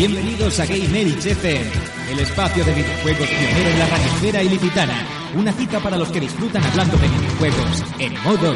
Bienvenidos a Game Elch FM, el espacio de videojuegos pionero en la radiosfera ilicitana. Una cita para los que disfrutan hablando de videojuegos en modo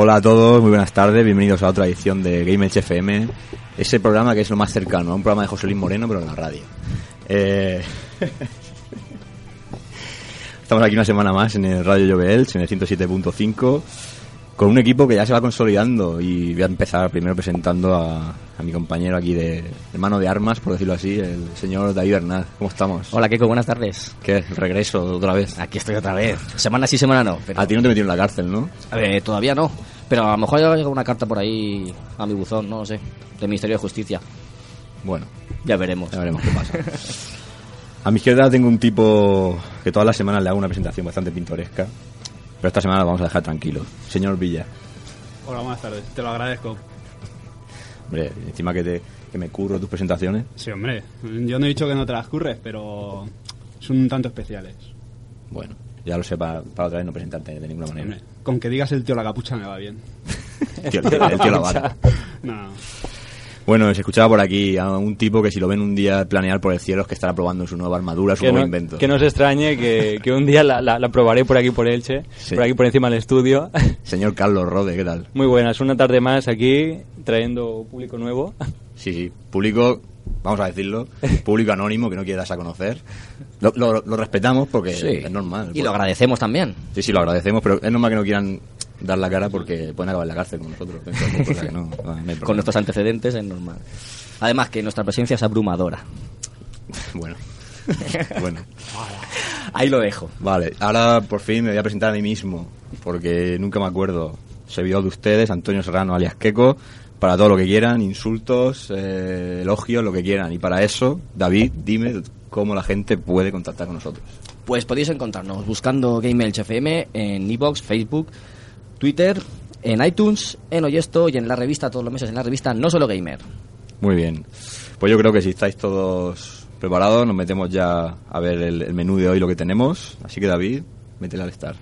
Hola a todos, muy buenas tardes, bienvenidos a otra edición de Game FM, ese programa que es lo más cercano a un programa de José Luis Moreno, pero en la radio. Eh, Estamos aquí una semana más en el Radio Llobelch, en el 107.5, con un equipo que ya se va consolidando y voy a empezar primero presentando a, a mi compañero aquí de hermano de armas, por decirlo así, el señor David Bernal. ¿Cómo estamos? Hola, Keiko, buenas tardes. ¿Qué? Regreso otra vez. Aquí estoy otra vez. Semana sí, semana no. Pero, A ti no te metieron en la cárcel, ¿no? a ver, todavía no. Pero a lo mejor ha llegado una carta por ahí a mi buzón, no lo sé, del Ministerio de Justicia. Bueno, Ya veremos. Ya veremos qué pasa. A mi izquierda tengo un tipo que todas las semanas le hago una presentación bastante pintoresca, pero esta semana lo vamos a dejar tranquilo. Señor Villa, Hola, buenas tardes. Te lo agradezco. hombre, encima que, te, que me curro tus presentaciones. Sí, hombre. Yo no he dicho que no te las curres, pero son un tanto especiales. Bueno, ya lo sé para, para otra vez no presentarte de ninguna manera. Hombre, con que digas el tío la capucha me va bien. El tío, el tío la. No, no. Bueno, se escuchaba por aquí a un tipo que si lo ven un día planear por el cielo es que estará probando su nueva armadura, su que nuevo no, invento. que no se extrañe que, que un día la, la- la probaré por aquí por Elche, Sí. por aquí por encima del estudio. Señor Carlos Rode, ¿qué tal? Muy buenas, una tarde más aquí trayendo público nuevo. Sí, sí, público, vamos a decirlo, público anónimo que no quiere darse a conocer. Lo, lo- lo respetamos porque Sí. es normal. Y lo agradecemos también. Sí, sí, lo agradecemos, pero es normal que no quieran dar la cara porque pueden acabar en la cárcel con nosotros. Entonces, cosa que no, no hay problema. Con nuestros antecedentes es normal. Además que nuestra presencia es abrumadora. Bueno. bueno. Ahí lo dejo. Vale, ahora por fin me voy a presentar a mí mismo, porque nunca me acuerdo. Servidor de ustedes, Antonio Serrano alias Queco, para todo lo que quieran, insultos, eh, elogios, lo que quieran. Y para eso, David, dime cómo la gente puede contactar con nosotros. Pues podéis encontrarnos buscando Game FM en iBox, Facebook, Twitter, en iTunes, en Oyesto y en la revista todos los meses en la revista No Solo Gamer. Muy bien. Pues yo creo que si estáis todos preparados, nos metemos ya a ver el, el menú de hoy, lo que tenemos. Así que David, métele al estar.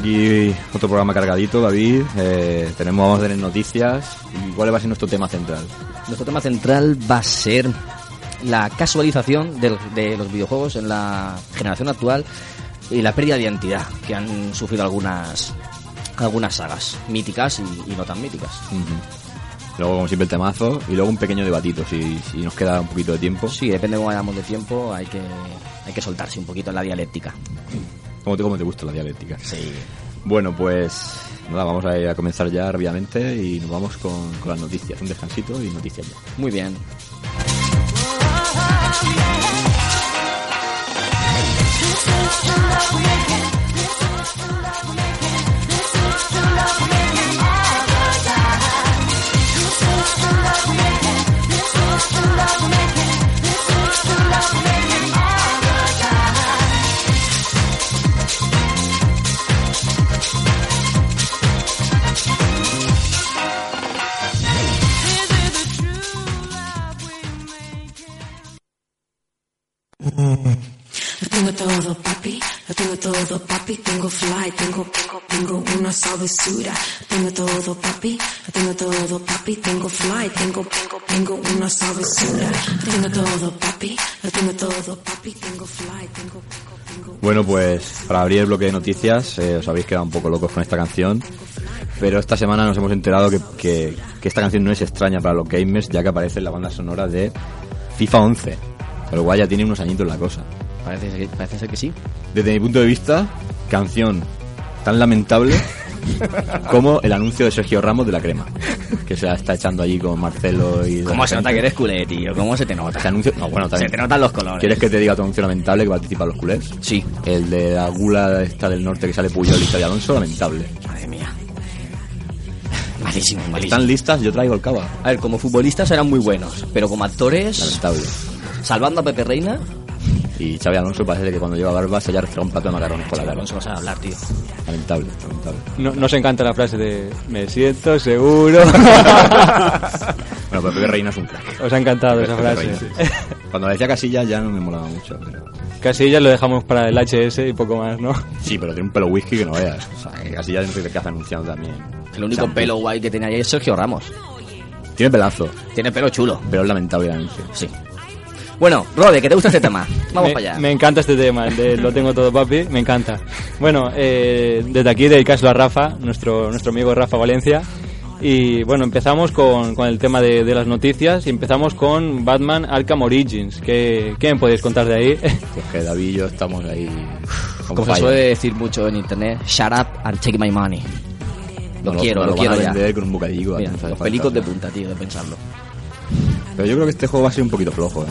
Tenemos aquí otro programa cargadito, David. Eh, tenemos, vamos a tener noticias. ¿Y cuál va a ser nuestro tema central? Nuestro tema central va a ser la casualización del- de, los videojuegos en la generación actual y la pérdida de identidad que han sufrido algunas algunas sagas míticas y, y no tan míticas. Luego, como siempre, el temazo. Y luego un pequeño debatito, si, si nos queda un poquito de tiempo. Sí, depende de cómo vayamos de tiempo, hay que hay que soltarse un poquito en la dialéctica. Como te, como te gusta la dialéctica. Sí. Bueno, pues nada, vamos a, comenzar ya rápidamente y nos vamos con, con las noticias. Un descansito y noticias ya. Muy bien. Todo, papi. Lo tengo todo, papi. Tengo fly, tengo, tengo, tengo una sabrosura. Tengo todo, papi. Lo tengo todo, papi. Tengo fly, tengo, tengo, tengo una sabrosura. Tengo todo, papi. Lo tengo todo, papi. Tengo fly, tengo, tengo, tengo. Bueno, pues para abrir el bloque de noticias, eh, os habéis quedado un poco locos con esta canción. Pero esta semana nos hemos enterado que, que- que esta canción no es extraña para los gamers, ya que aparece en la banda sonora de FIFA 11. Con lo cual ya tiene unos añitos la cosa. Parece, ser- parece ser que sí. Desde mi punto de vista, canción tan lamentable como el anuncio de Sergio Ramos de la crema. Que se la está echando allí con Marcelo y... de ¿Cómo se nota que eres culé, tío? ¿Cómo se te nota? Ese anuncio... No, bueno, Se también... te notan los colores. ¿Quieres que te diga otro anuncio lamentable que participan los culés? Sí. El de la gula esta del norte que sale Puyol y sale Alonso, lamentable. Madre mía. Malísimo, malísimo. ¿Están listas? Yo traigo el cava. A ver, como futbolistas eran muy buenos, pero como actores, Lamentable. salvando a Pepe Reina, Y Xavi Alonso parece que cuando lleva barba se haya restregado un plato de macarrones por la cara. Alonso no sabe hablar, tío. Lamentable, lamentable. No, nos encanta la frase de me siento seguro. Bueno, pero Pepe Reina es un crack. Os ha encantado esa Pepe frase. Reina. Cuando decía Casillas ya no me molaba mucho. Pero... Casillas lo dejamos para el HS y poco más, ¿no? Sí, pero tiene un pelo whisky que no veas. O sea, que Casillas no sé qué hace anunciando también. El único pelo guay que tenía ahí es Sergio Ramos. Tiene pelazo, Tiene pelo chulo. pero es lamentable el anuncio. Sí. Bueno, Rode, ¿que te gusta este tema? Vamos me, para allá. me encanta este tema, de lo tengo todo papi, me encanta. Bueno, eh, desde aquí dedicárselo a Rafa, nuestro, nuestro amigo Rafa Valencia. Y bueno, empezamos con, con el tema de, de las noticias y empezamos con Batman Arkham Origins. ¿Qué, qué me podéis contar de ahí? Pues que David y yo estamos ahí. con Como se suele decir mucho en internet, shut up and take my money. Lo No quiero, no lo, van quiero a ya. vender con un bocadillo. Mira, los pelicos de punta, tío, de pensarlo. Pero yo creo que este juego va a ser un poquito flojo, ¿eh?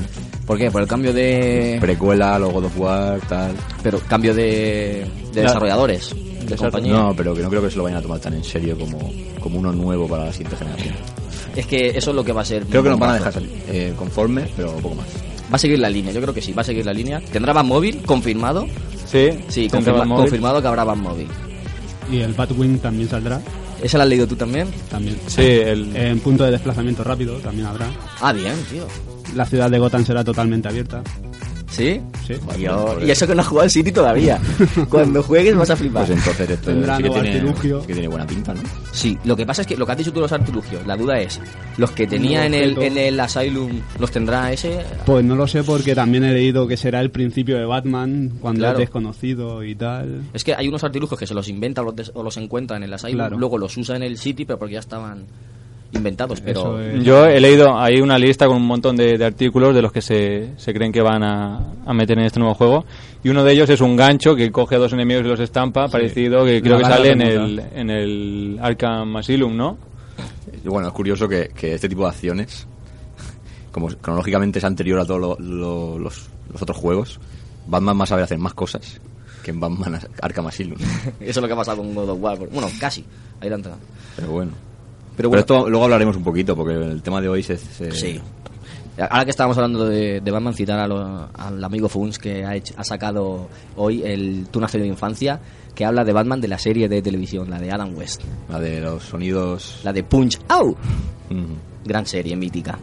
¿Por qué? Por el cambio de... Precuela, luego God of War, tal. Pero cambio de, de desarrolladores, de Exacto. compañía. No, pero que no creo que se lo vayan a tomar tan en serio como, como uno nuevo para la siguiente generación. Es que eso es lo que va a ser. Creo que nos van a dejar eh, conformes, pero poco más. Va a seguir la línea, yo creo que sí, va a seguir la línea. ¿Tendrá Van Móvil? ¿Confirmado? sí, Sí, tendrá confirma- móvil. confirmado que habrá Van Móvil. Y el Batwing también saldrá. ¿Esa la has leído tú también? También. Sí, el, En punto de desplazamiento rápido también habrá. Ah, bien, tío. La ciudad de Gotham será totalmente abierta. ¿Sí? Sí. Yo- y eso que no has jugado al City todavía. Cuando juegues vas a flipar. Pues entonces esto Tendrá sí que, tiene, que tiene buena pinta, ¿no? Sí, lo que pasa es que lo que has dicho tú los artilugios, la duda es, ¿los que tenía en Nuevo el, en el Asylum los tendrá ese? Pues no lo sé porque también he leído que será el principio de Batman cuando Claro. es desconocido y tal. Es que hay unos artilugios que se los inventa o los, des- o los encuentra en el Asylum, Claro. luego los usa en el City, pero porque ya estaban inventados. Pero es. Yo he leído ahí una lista con un montón de, de artículos de los que se, se creen que van a, a meter en este nuevo juego. Y uno de ellos es un gancho que coge a dos enemigos y los estampa, parecido que creo La que sale en el, en el Arkham Asylum, ¿no? Bueno, es curioso que, que este tipo de acciones, como cronológicamente es anterior a todos lo- lo- los, los otros juegos, Batman va a saber hacer más cosas que en Batman Arkham Asylum. eso es lo que ha pasado con God of War. Bueno, casi. Ahí la entrada. Pero bueno. Pero esto luego hablaremos un poquito, porque el tema de hoy se... se- Sí. Ahora que estábamos hablando de, de Batman, citar a lo- al amigo Funs que ha, hecho- ha sacado hoy el Tú nacido de infancia, que habla de Batman de la serie de televisión, la de Adam West, La de los sonidos... la de Punch Out. Mm. Gran serie, mítica.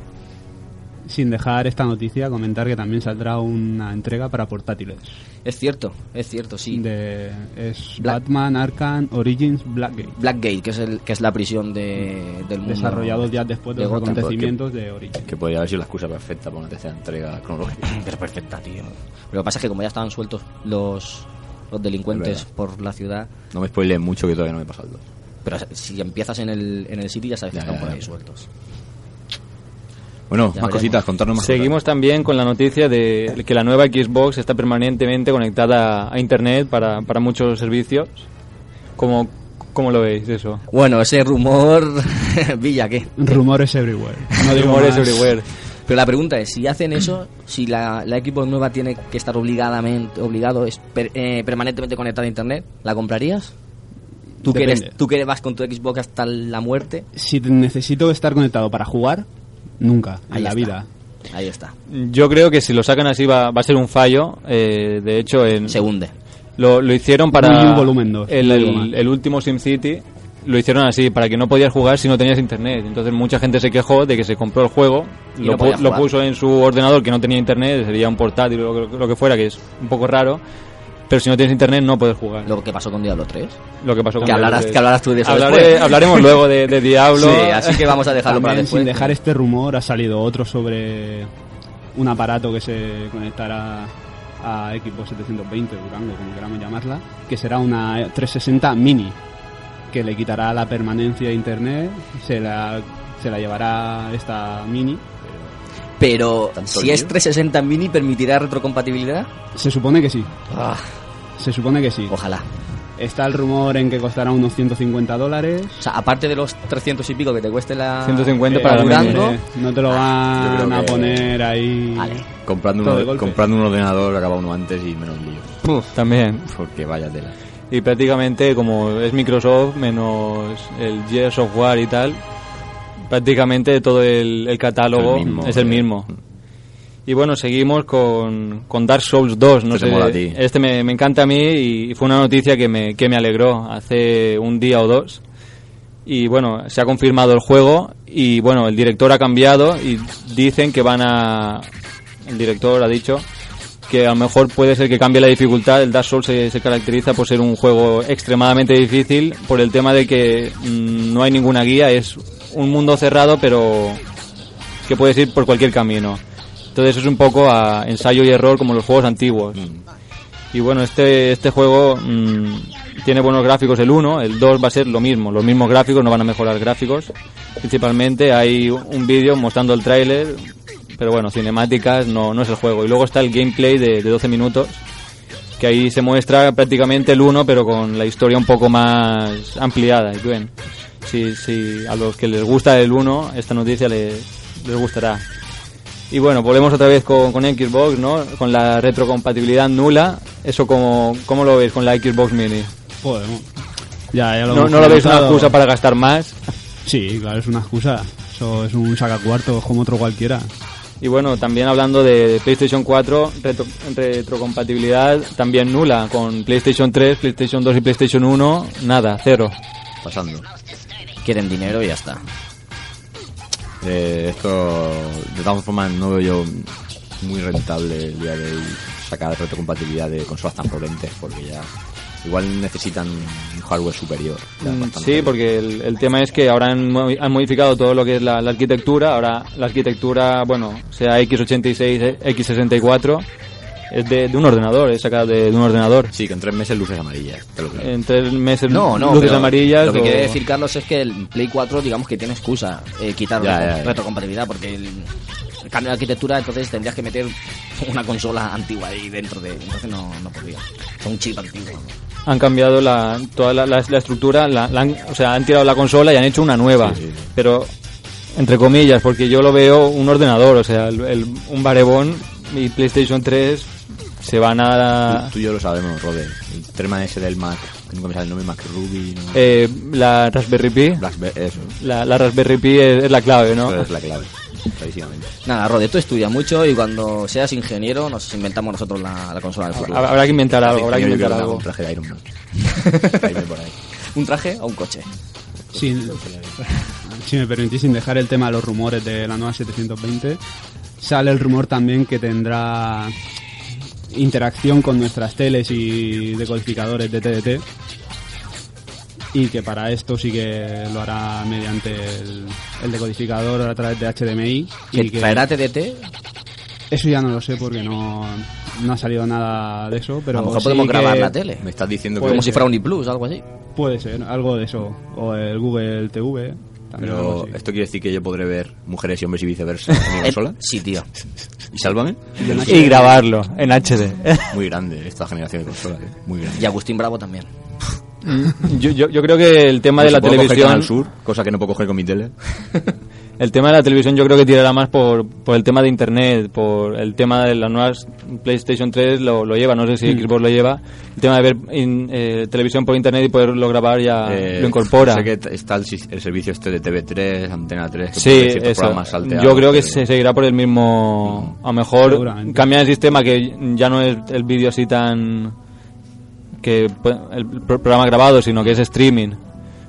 Sin dejar esta noticia, comentar que también saldrá una entrega para portátiles. Es cierto, es cierto, sí. De, es Black- Batman Arkham Origins Blackgate. Blackgate, que es, el, que es la prisión de, del mundo. Desarrollado ya después de, de los Gotham. acontecimientos de Origins. Que podría haber sido la excusa perfecta para una tercera entrega cronológica. Pero perfecta, tío. Pero lo que pasa es que como ya estaban sueltos los, los delincuentes por la ciudad, No me spoileen mucho que todavía no me he pasado el dos. pero si empiezas en el, en el City ya sabes que están ya, por ya. ahí sueltos. Bueno, Ya más veremos. cositas, contarnos más Seguimos también con la noticia de que la nueva Xbox está permanentemente conectada a Internet para, para muchos servicios. ¿Cómo, ¿Cómo lo veis eso? Bueno, ese rumor... Villa, ¿qué? Rumores everywhere. No Rumores everywhere. Pero la pregunta es, si hacen eso, si la, la Xbox nueva tiene que estar obligadamente, obligado, es per- eh, permanentemente conectada a Internet, ¿la comprarías? ¿Tú que, eres, ¿Tú que vas con tu Xbox hasta la muerte? Si necesito estar conectado para jugar, nunca en Ahí la está. vida. Ahí está. Yo creo que si lo sacan así va, va a ser un fallo. eh, de hecho, en, Se hunde. lo, lo hicieron para Wii U volumen dos, el, el- el último SimCity. lo hicieron así, para que no podías jugar si no tenías internet. Entonces mucha gente se quejó de que se compró el juego, Y lo, no lo puso en su ordenador que no tenía internet, sería un portátil o lo, que- lo que fuera, que es un poco raro. Pero si no tienes internet no puedes jugar. Lo, Lo que pasó con Diablo 3. que pasó con Que hablarás, Diablo que hablarás tú de eso Hablaré- después. Hablaremos luego de, de Diablo. Sí, así que vamos a dejarlo para También, después. sin dejar este rumor, ha salido otro sobre un aparato que se conectará a Xbox 720 Durango, como queramos llamarla, que será una 360 mini, que le quitará la permanencia a internet, se la, se la llevará esta mini. Pero ¿Tanto si es 360 mini, ¿permitirá retrocompatibilidad? Se supone que sí, Ah, se supone que sí. ojalá. Está el rumor en que costará unos 150 dólares. O sea, aparte de los 300 y pico que te cueste la 150 Eh, para Durango, mini. No te lo yo van a que- poner ahí. Vale. Comprando, uno, comprando un ordenador acaba uno antes y menos lío. También. Porque vaya tela. Y prácticamente como es Microsoft menos el Software y tal, prácticamente todo el, el catálogo Es el mismo, es el eh. Y bueno, seguimos con, con Dark Souls 2. No Este sé, mola a ti. Este me, me encanta a mí y fue una noticia que me, que me alegró hace un día o dos. Y bueno, se ha confirmado el juego y bueno, el director ha cambiado y dicen que van a... El director ha dicho que a lo mejor puede ser que cambie la dificultad. El Dark Souls se, se caracteriza por ser un juego extremadamente difícil por el tema de que mm, no hay ninguna guía, es un mundo cerrado pero que puedes ir por cualquier camino. Entonces es un poco a ensayo y error como los juegos antiguos. Y bueno, este, este juego mm, tiene buenos gráficos el 1, el 2 va a ser lo mismo, los mismos gráficos, no van a mejorar gráficos. Principalmente hay un vídeo mostrando el tráiler, pero bueno, cinemáticas no, no es el juego. Y luego está el gameplay de, de 12 minutos, que ahí se muestra prácticamente el 1, pero con la historia un poco más ampliada. Y bien, si, si a los que les gusta el 1, esta noticia les, les gustará. Y bueno, volvemos otra vez con, con Xbox, ¿no? Con la retrocompatibilidad nula. ¿Eso cómo, cómo lo veis con la Xbox Mini? Joder. Ya, ya lo ¿No, ¿no lo veis una excusa para gastar más? Sí, claro, es una excusa. Eso es un sacacuartos como otro cualquiera. Y bueno, también hablando de PlayStation 4, retro- retrocompatibilidad también nula. Con PlayStation 3, PlayStation 2 y PlayStation 1, nada, cero. Pasando. quieren dinero y ya está. Eh, esto, de todas formas, no veo yo muy rentable el día de hoy sacar retrocompatibilidad de consolas tan potentes porque ya igual necesitan un hardware superior. Mm. Sí, porque el, el tema es que ahora han, han modificado todo lo que es la, la arquitectura. Ahora la arquitectura, bueno, sea x86, x64, es de, de un ordenador, es sacado de, de un ordenador. Sí, que en tres meses luces amarillas. te lo creo. En tres meses No, no, luces amarillas. Lo que o- quiere decir Carlos es que el Play 4, digamos que tiene excusa eh, quitar Ya, la ya, retrocompatibilidad, porque el, el cambio de arquitectura, entonces tendrías que meter una consola antigua ahí dentro de. Entonces no, no podría. Un chip antiguo. han cambiado la, toda la, la- la estructura, la, la han- o sea, han tirado la consola y han hecho una nueva. Sí, sí, sí. Pero, entre comillas, porque yo lo veo un ordenador, o sea, el- el- un barebón y PlayStation 3 se van a... Tú, tú y yo lo sabemos, Rode. El tema ese del Mac, que nunca me sale el nombre, Mac Ruby, ¿no? Eh, la Raspberry Pi, eso. la, la Raspberry Pi es, es la clave, ¿no? Es la clave, clarísimamente. Nada, Rode, tú estudia mucho y cuando seas ingeniero nos inventamos nosotros la, la consola del futuro. Habrá que inventar algo, habrá que inventar algo. un traje de Iron Man. Caíme por ahí. ¿Un traje o un coche? Si, si me permitís, sin dejar el tema de los rumores de la nueva 720, sale el rumor también que tendrá interacción con nuestras teles y decodificadores de TDT y que para esto sí que lo hará mediante el, el decodificador a través de HDMI ¿Que y que traerá TDT? eso ya no lo sé porque no, no ha salido nada de eso pero a lo mejor sí podemos que grabar la tele. Me estás diciendo que... Como si fuera un iPlus, algo así. puede ser algo de eso o el Google TV también Pero esto quiere decir que yo podré ver mujeres y hombres y viceversa en mi Eh, consola. sí, tío. ¿Y sálvame? Y grabarlo en HD. Muy grande esta generación de consolas, ¿eh? muy grande. Y Agustín Bravo también. yo, yo, yo creo que el tema de la puedo coger televisión... Canal Sur, cosa que no puedo coger con mi tele. El tema de la televisión yo creo que tirará más por, por el tema de internet, por el tema de las nuevas PlayStation 3 lo, lo lleva, no sé si Hmm. Xbox lo lleva. El tema de ver in- eh, televisión por internet y poderlo grabar ya Eh, lo incorpora. Sé que está el, el servicio este de TV3, Antena 3, que Sí, eso. programas salteados, Yo creo que pero- se seguirá por el mismo. A lo mejor cambiar el sistema que ya no es el vídeo así tan. que pues, el pro- programa grabado, sino que es streaming.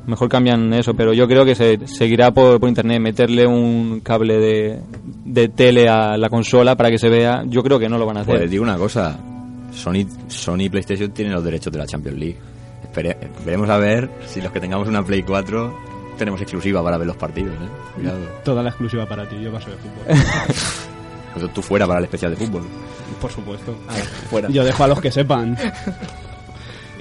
Mejor cambian eso, pero yo creo que se seguirá por, por internet, meterle un cable de, de tele a la consola para que se vea. Yo creo que no lo van a hacer. Pues digo una cosa, Sony, Sony y PlayStation tienen los derechos de la Champions League. Espere- veremos a ver si los que tengamos una Play 4 tenemos exclusiva para ver los partidos. ¿eh? Cuidado. Toda la exclusiva para ti, yo paso de fútbol. Tú fuera para el especial de fútbol. Por supuesto. Fuera. Yo dejo a los que sepan.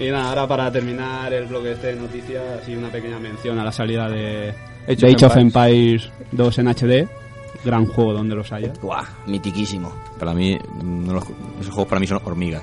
Y nada, ahora para terminar el bloque este de noticias, así una pequeña mención a la salida de Age de of Age of Empires. Empires 2 en HD. Gran juego donde los haya. Guau, mitiquísimo. Para mí, no los- esos juegos para mí son hormigas.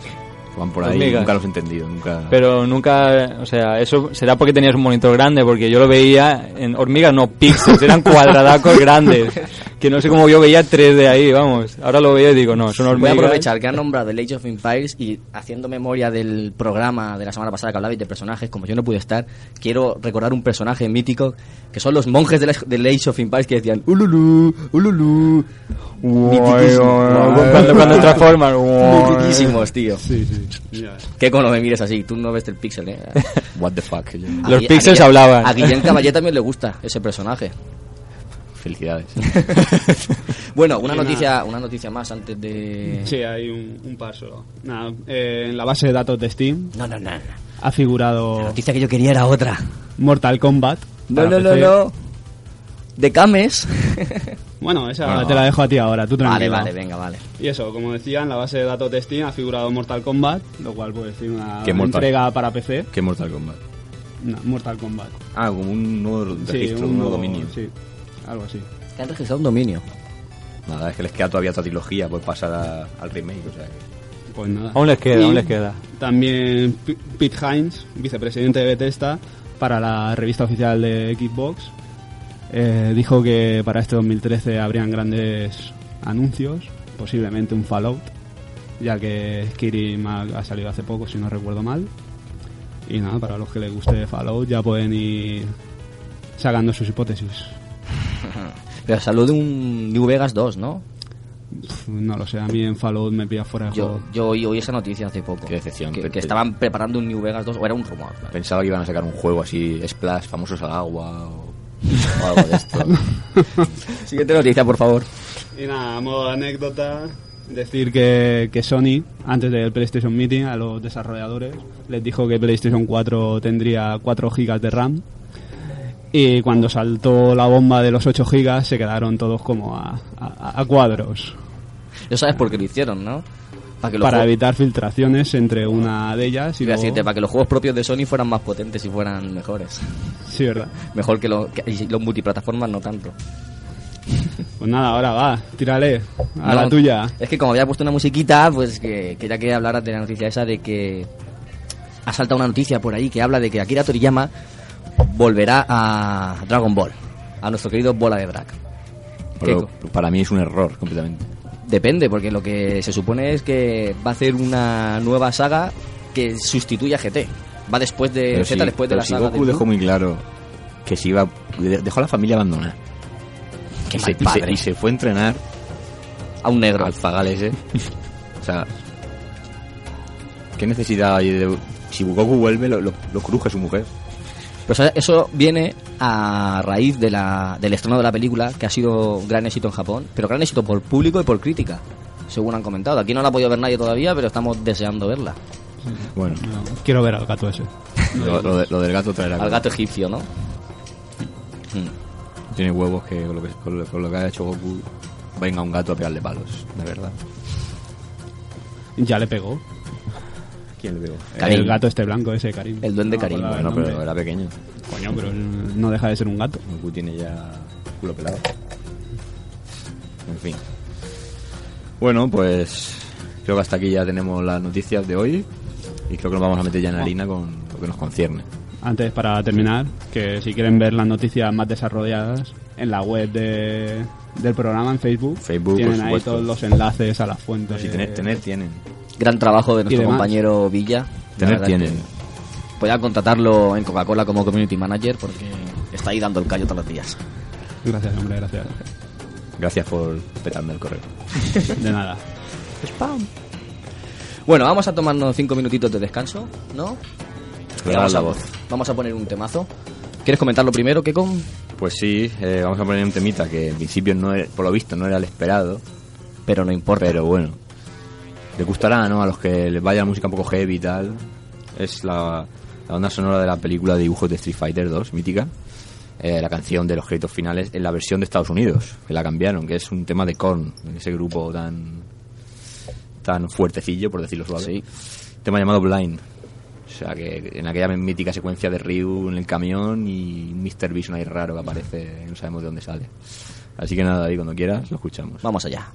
Van por ahí, Hormigas. nunca los he entendido. Nunca... Pero nunca, o sea, eso será porque tenías un monitor grande, porque yo lo veía en hormigas, no píxeles, eran cuadradacos grandes. Que no sé cómo yo veía 3D ahí, vamos. Ahora lo veo y digo, no, son Voy a aprovechar que han nombrado el Age of Empires y haciendo memoria del programa de la semana pasada que hablabais de personajes, como yo no pude estar, quiero recordar un personaje mítico que son los monjes del, del Age of Empires que decían Ululu, Ululu. Mitiquísimo. Cuando, cuando transforman. Mitiquísimos, tío. Sí, sí. Que cuando me mires así, tú no ves el pixel, eh. What the fuck. A Los a Guillem- hablaban. A Guillem Caballé también le gusta ese personaje. Felicidades. Bueno, una Y noticia, una noticia más antes de. Sí, hay un, un par solo. Nada, eh, en la base de datos de Steam No, no, no. no. ha La figurado noticia que yo quería era otra. Mortal Kombat. No, no, no, no. De Cames. Bueno, esa Bueno. te la dejo a ti ahora, tú vale, tranquilo. vale, venga, vale. Y eso, como decía, en la base de datos de Steam ha figurado Mortal Kombat, lo cual puede decir una entrega para PC. ¿Qué Mortal Kombat? No, Mortal Kombat. Ah, como un nuevo Sí, registro, un nuevo nuevo- dominio. Sí, algo así. Que han registrado un dominio. Nada, es que les queda todavía otra trilogía por pasar a- al remake. O sea que... Pues nada. Aún les queda, Y aún les queda. También P- Pete Hines, vicepresidente de Bethesda, para la revista oficial de Xbox, eh, dijo que para este 2013 habrían grandes anuncios, posiblemente un Fallout, ya que Skyrim ha, ha salido hace poco, si no recuerdo mal. Y nada, para los que les guste Fallout ya pueden ir sacando sus hipótesis. Pero salud de un New Vegas 2, ¿no? No lo sé, a mí en Fallout me pilla fuera de Yo, juego. yo oí, oí esa noticia hace poco. Qué decepción. Que, que estaban preparando un New Vegas 2, o era un rumor. Pensaba que iban a sacar un juego así, Splash, famosos al agua o, o algo de esto. Siguiente noticia, por favor. Y nada, a modo de anécdota, decir que, que Sony, antes del PlayStation Meeting, a los desarrolladores, les dijo que PlayStation 4 tendría 4 GB de RAM. Y cuando saltó la bomba de los 8 GB, se quedaron todos como a, a- a cuadros. Ya sabes por qué lo hicieron, ¿no? Para que evitar filtraciones entre una de ellas y luego- decirte, para que los juegos propios de Sony fueran más potentes y fueran mejores. Sí, ¿verdad? Mejor que, lo- que- los multiplataformas no tanto. Pues nada, ahora va, tírale a No, la tuya. Es que como había puesto una musiquita, pues que quería que hablaras de la noticia esa de que ha saltado una noticia por ahí que habla de que Akira Toriyama volverá a Dragon Ball, a nuestro querido Bola de. Pero ¿Qué para mí es un error completamente. Depende, porque lo que se supone es que va a hacer una nueva saga que sustituya a GT. Va después de Pero Z, después de pero la si saga Goku de dejó muy claro que se iba, de- dejó a la familia abandonada. Qué y, mal se, y, se, padre. y se fue a entrenar a un negro. al zagal ese. o sea, ¿qué necesidad hay de... Si Goku vuelve, lo, lo, lo cruje su mujer. Pero eso- viene a raíz de la, del estreno de la película, que ha sido un gran éxito en Japón, pero gran éxito por público y por crítica, según han comentado. Aquí no la ha podido ver nadie todavía, pero estamos deseando verla. Bueno, No, quiero ver al gato ese. lo, lo de- lo del gato traerá... Al gato egipcio, ¿no? Mm. Tiene huevos que con lo que, con lo, con lo que ha hecho Goku venga un gato a pegarle palos, de verdad. Ya le pegó. ¿Quién le pegó? Karim. El gato este blanco ese, Karim. El duende No, Karim. Bueno, pero era pequeño. Coño, pero él no deja de ser un gato. Goku tiene ya culo pelado. En fin. Bueno, pues creo que hasta aquí ya tenemos las noticias de hoy y creo que nos vamos a meter ya en harina con lo que nos concierne. Antes, para terminar, que si quieren ver las noticias más desarrolladas, en la web de, del programa, en Facebook, Facebook, tienen ahí todos los enlaces a las fuentes. Si tener, tener tienen. Gran trabajo de nuestro compañero Villa. La Tener tienen. que Voy a contratarlo en Coca-Cola como community manager porque está ahí dando el callo todos los días. Gracias, hombre, gracias. Gracias por petarme el correo. De nada. Bueno, vamos a tomarnos cinco minutitos de descanso, ¿no? Y Claro, vamos, a, la voz. vamos a poner un temazo ¿Quieres comentarlo primero, Keko? Pues sí, eh, vamos a poner un temita que en principio, no era- por lo visto, no era el esperado. Pero no importa. Pero bueno, le gustará, ¿no? A los que les vaya la música un poco heavy y tal. Es la, la banda sonora de la película de dibujos de Street Fighter 2, mítica. Eh, la canción de los créditos finales en la versión de Estados Unidos, que la cambiaron, que es un tema de Korn, ese grupo tan tan fuertecillo, por decirlo suave. Sí. Tema llamado Blind. O sea, que en aquella mítica secuencia de Ryu en el camión y Mr. Vision ahí raro que aparece, no sabemos de dónde sale. Así que nada, David, cuando quieras, lo escuchamos. Vamos allá.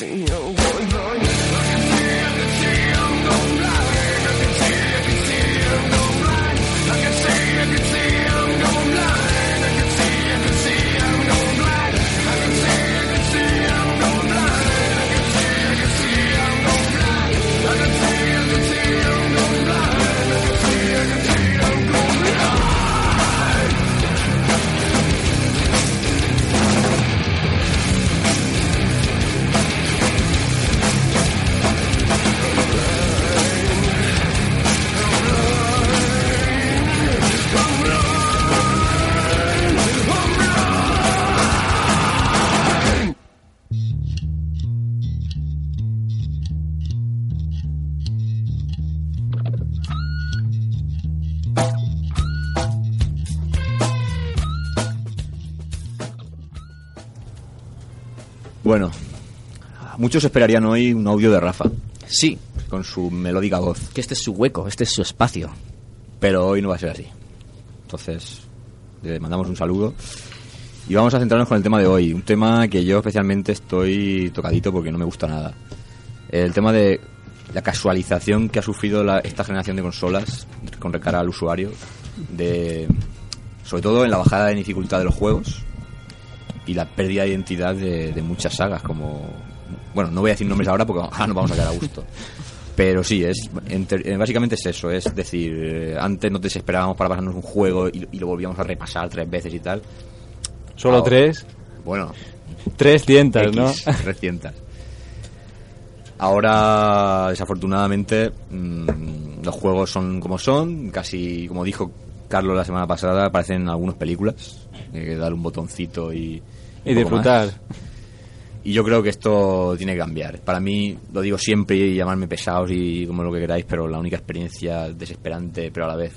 you muchos esperarían hoy un audio de Rafa, Sí, con su melódica voz, que este es su hueco, este es su espacio. pero hoy no va a ser así. Entonces, le mandamos un saludo. Y vamos a centrarnos con el tema de hoy, un tema que yo especialmente estoy tocadito porque no me gusta nada. El tema de la casualización que ha sufrido la- esta generación de consolas con cara al usuario, de, sobre todo en la bajada de dificultad de los juegos y la pérdida de identidad de, de muchas sagas, como... Bueno, no voy a decir nombres ahora porque ahora nos vamos a quedar a gusto. Pero sí, es enter- eh, básicamente es eso, es decir, eh, antes nos desesperábamos para pasarnos un juego y, y lo volvíamos a repasar tres veces y tal. Solo Ahora- tres. Bueno, 300, ¿no? X, 300. Ahora, desafortunadamente, mm, los juegos son como son, casi como dijo Carlos la semana pasada, parecen algunas películas, hay que dar un botoncito y... Y un disfrutar. más. Y yo creo que esto tiene que cambiar. Para mí, lo digo siempre y llamarme pesados y como lo que queráis, pero la única experiencia desesperante, pero a la vez